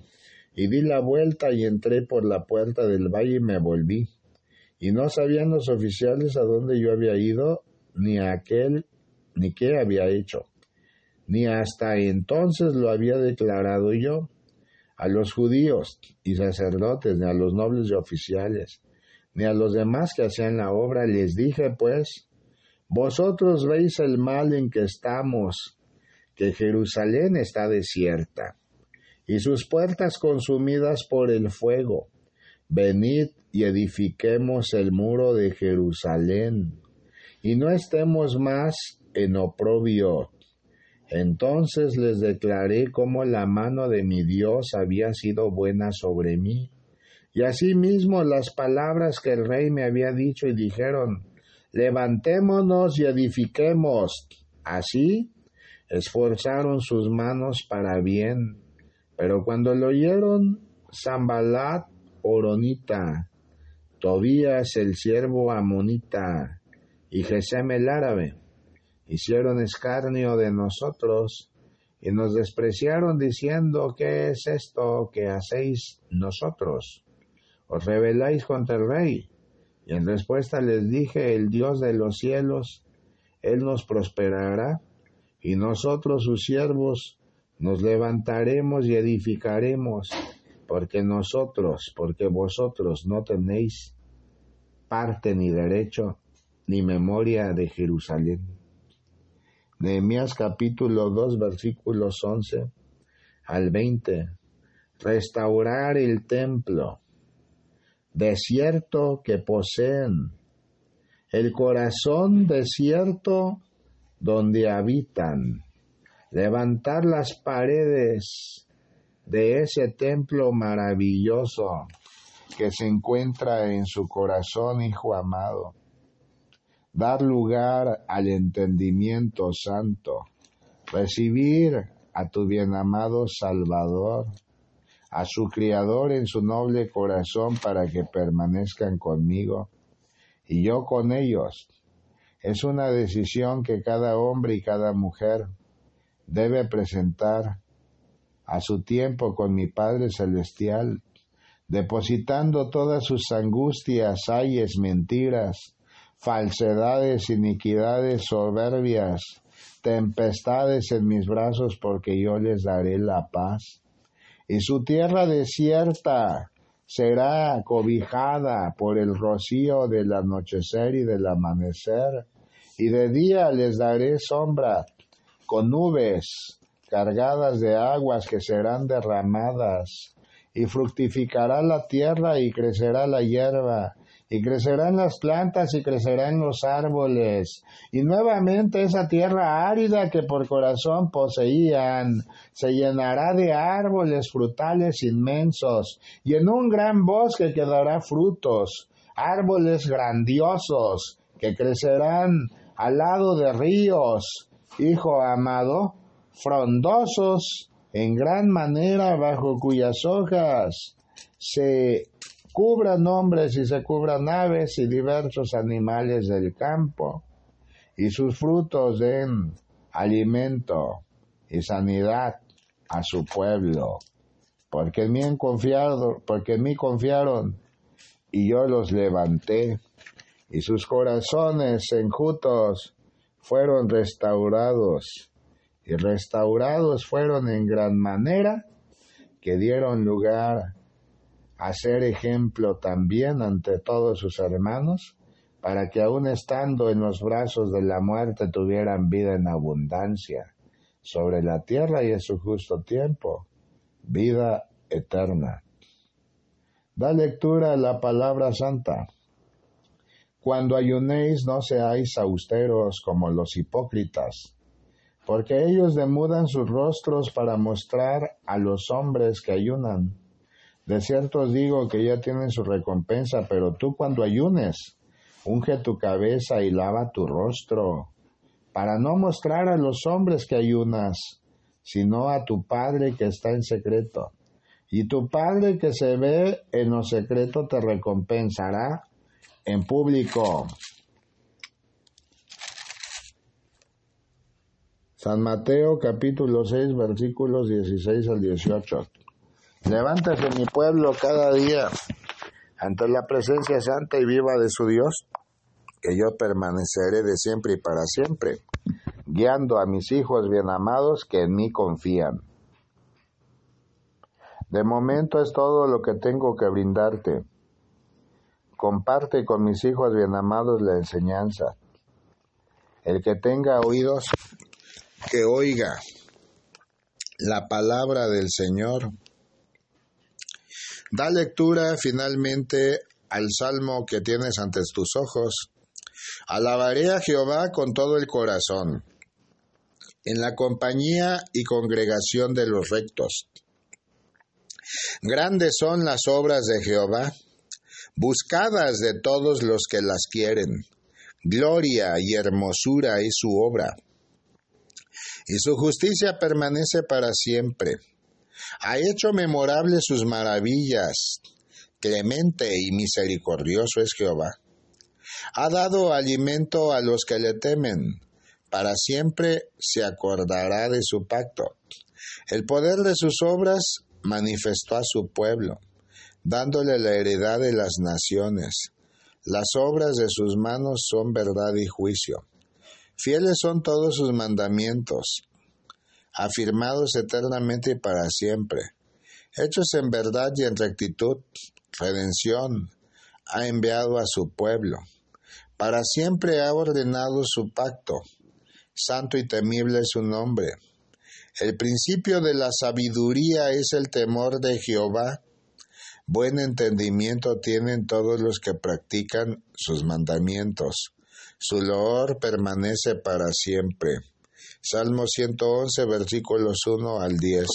y di la vuelta y entré por la puerta del valle y me volví. Y no sabían los oficiales a dónde yo había ido, ni a aquel, ni qué había hecho. Ni hasta entonces lo había declarado yo a los judíos y sacerdotes, ni a los nobles y oficiales, ni a los demás que hacían la obra, les dije pues, vosotros veis el mal en que estamos, que Jerusalén está desierta, y sus puertas consumidas por el fuego. Venid y edifiquemos el muro de Jerusalén, y no estemos más en oprobio. Entonces les declaré cómo la mano de mi Dios había sido buena sobre mí. Y asimismo las palabras que el rey me había dicho y dijeron, levantémonos y edifiquemos. Así esforzaron sus manos para bien. Pero cuando lo oyeron, Zambalat, Oronita, Tobías el siervo Amonita y Gesem el árabe, hicieron escarnio de nosotros y nos despreciaron diciendo, ¿qué es esto que hacéis nosotros? Os rebeláis contra el rey. Y en respuesta les dije, el Dios de los cielos, Él nos prosperará, y nosotros sus siervos nos levantaremos y edificaremos, porque nosotros, porque vosotros no tenéis parte ni derecho ni memoria de Jerusalén. Nehemías capítulo 2 versículos 11 al 20. Restaurar el templo, desierto que poseen, el corazón desierto donde habitan, levantar las paredes de ese templo maravilloso que se encuentra en su corazón, hijo amado. Dar lugar al entendimiento santo, recibir a tu bien amado Salvador, a su Criador en su noble corazón para que permanezcan conmigo y yo con ellos. Es una decisión que cada hombre y cada mujer debe presentar a su tiempo con mi Padre Celestial, depositando todas sus angustias, ayes, mentiras, falsedades, iniquidades, soberbias, tempestades en mis brazos, porque yo les daré la paz. Y su tierra desierta será cobijada por el rocío del anochecer y del amanecer, y de día les daré sombra con nubes cargadas de aguas que serán derramadas, y fructificará la tierra y crecerá la hierba, y crecerán las plantas y crecerán los árboles, y nuevamente esa tierra árida que por corazón poseían se llenará de árboles frutales inmensos, y en un gran bosque quedará frutos, árboles grandiosos que crecerán al lado de ríos, hijo amado, frondosos en gran manera bajo cuyas hojas se cubran hombres y se cubran aves y diversos animales del campo, y sus frutos den alimento y sanidad a su pueblo, porque en mí han confiado, porque en mí confiaron, y yo los levanté, y sus corazones enjutos fueron restaurados, y restaurados fueron en gran manera, que dieron lugar a ser ejemplo también ante todos sus hermanos, para que aun estando en los brazos de la muerte tuvieran vida en abundancia sobre la tierra y en su justo tiempo, vida eterna. Da lectura a la palabra santa. Cuando ayunéis no seáis austeros como los hipócritas, porque ellos demudan sus rostros para mostrar a los hombres que ayunan de cierto os digo que ya tienen su recompensa, pero tú cuando ayunes, unge tu cabeza y lava tu rostro, para no mostrar a los hombres que ayunas, sino a tu Padre que está en secreto. Y tu Padre que se ve en lo secreto te recompensará en público. San Mateo capítulo 6 versículos 16 al 18. Levántase mi pueblo cada día ante la presencia santa y viva de su Dios, que yo permaneceré de siempre y para siempre, guiando a mis hijos bien amados que en mí confían. De momento es todo lo que tengo que brindarte. Comparte con mis hijos bien amados la enseñanza. El que tenga oídos, que oiga la palabra del Señor. Da lectura finalmente al salmo que tienes ante tus ojos Alabaré a Jehová con todo el corazón, en la compañía y congregación de los rectos. Grandes son las obras de Jehová, buscadas de todos los que las quieren. Gloria y hermosura es su obra, y su justicia permanece para siempre. Ha hecho memorables sus maravillas. Clemente y misericordioso es Jehová. Ha dado alimento a los que le temen. Para siempre se acordará de su pacto. El poder de sus obras manifestó a su pueblo, dándole la heredad de las naciones. Las obras de sus manos son verdad y juicio. Fieles son todos sus mandamientos, afirmados eternamente y para siempre. Hechos en verdad y en rectitud, redención, ha enviado a su pueblo. Para siempre ha ordenado su pacto. Santo y temible es su nombre. El principio de la sabiduría es el temor de Jehová Buen entendimiento tienen todos los que practican sus mandamientos. Su loor permanece para siempre. Salmo 111, versículos 1 al 10.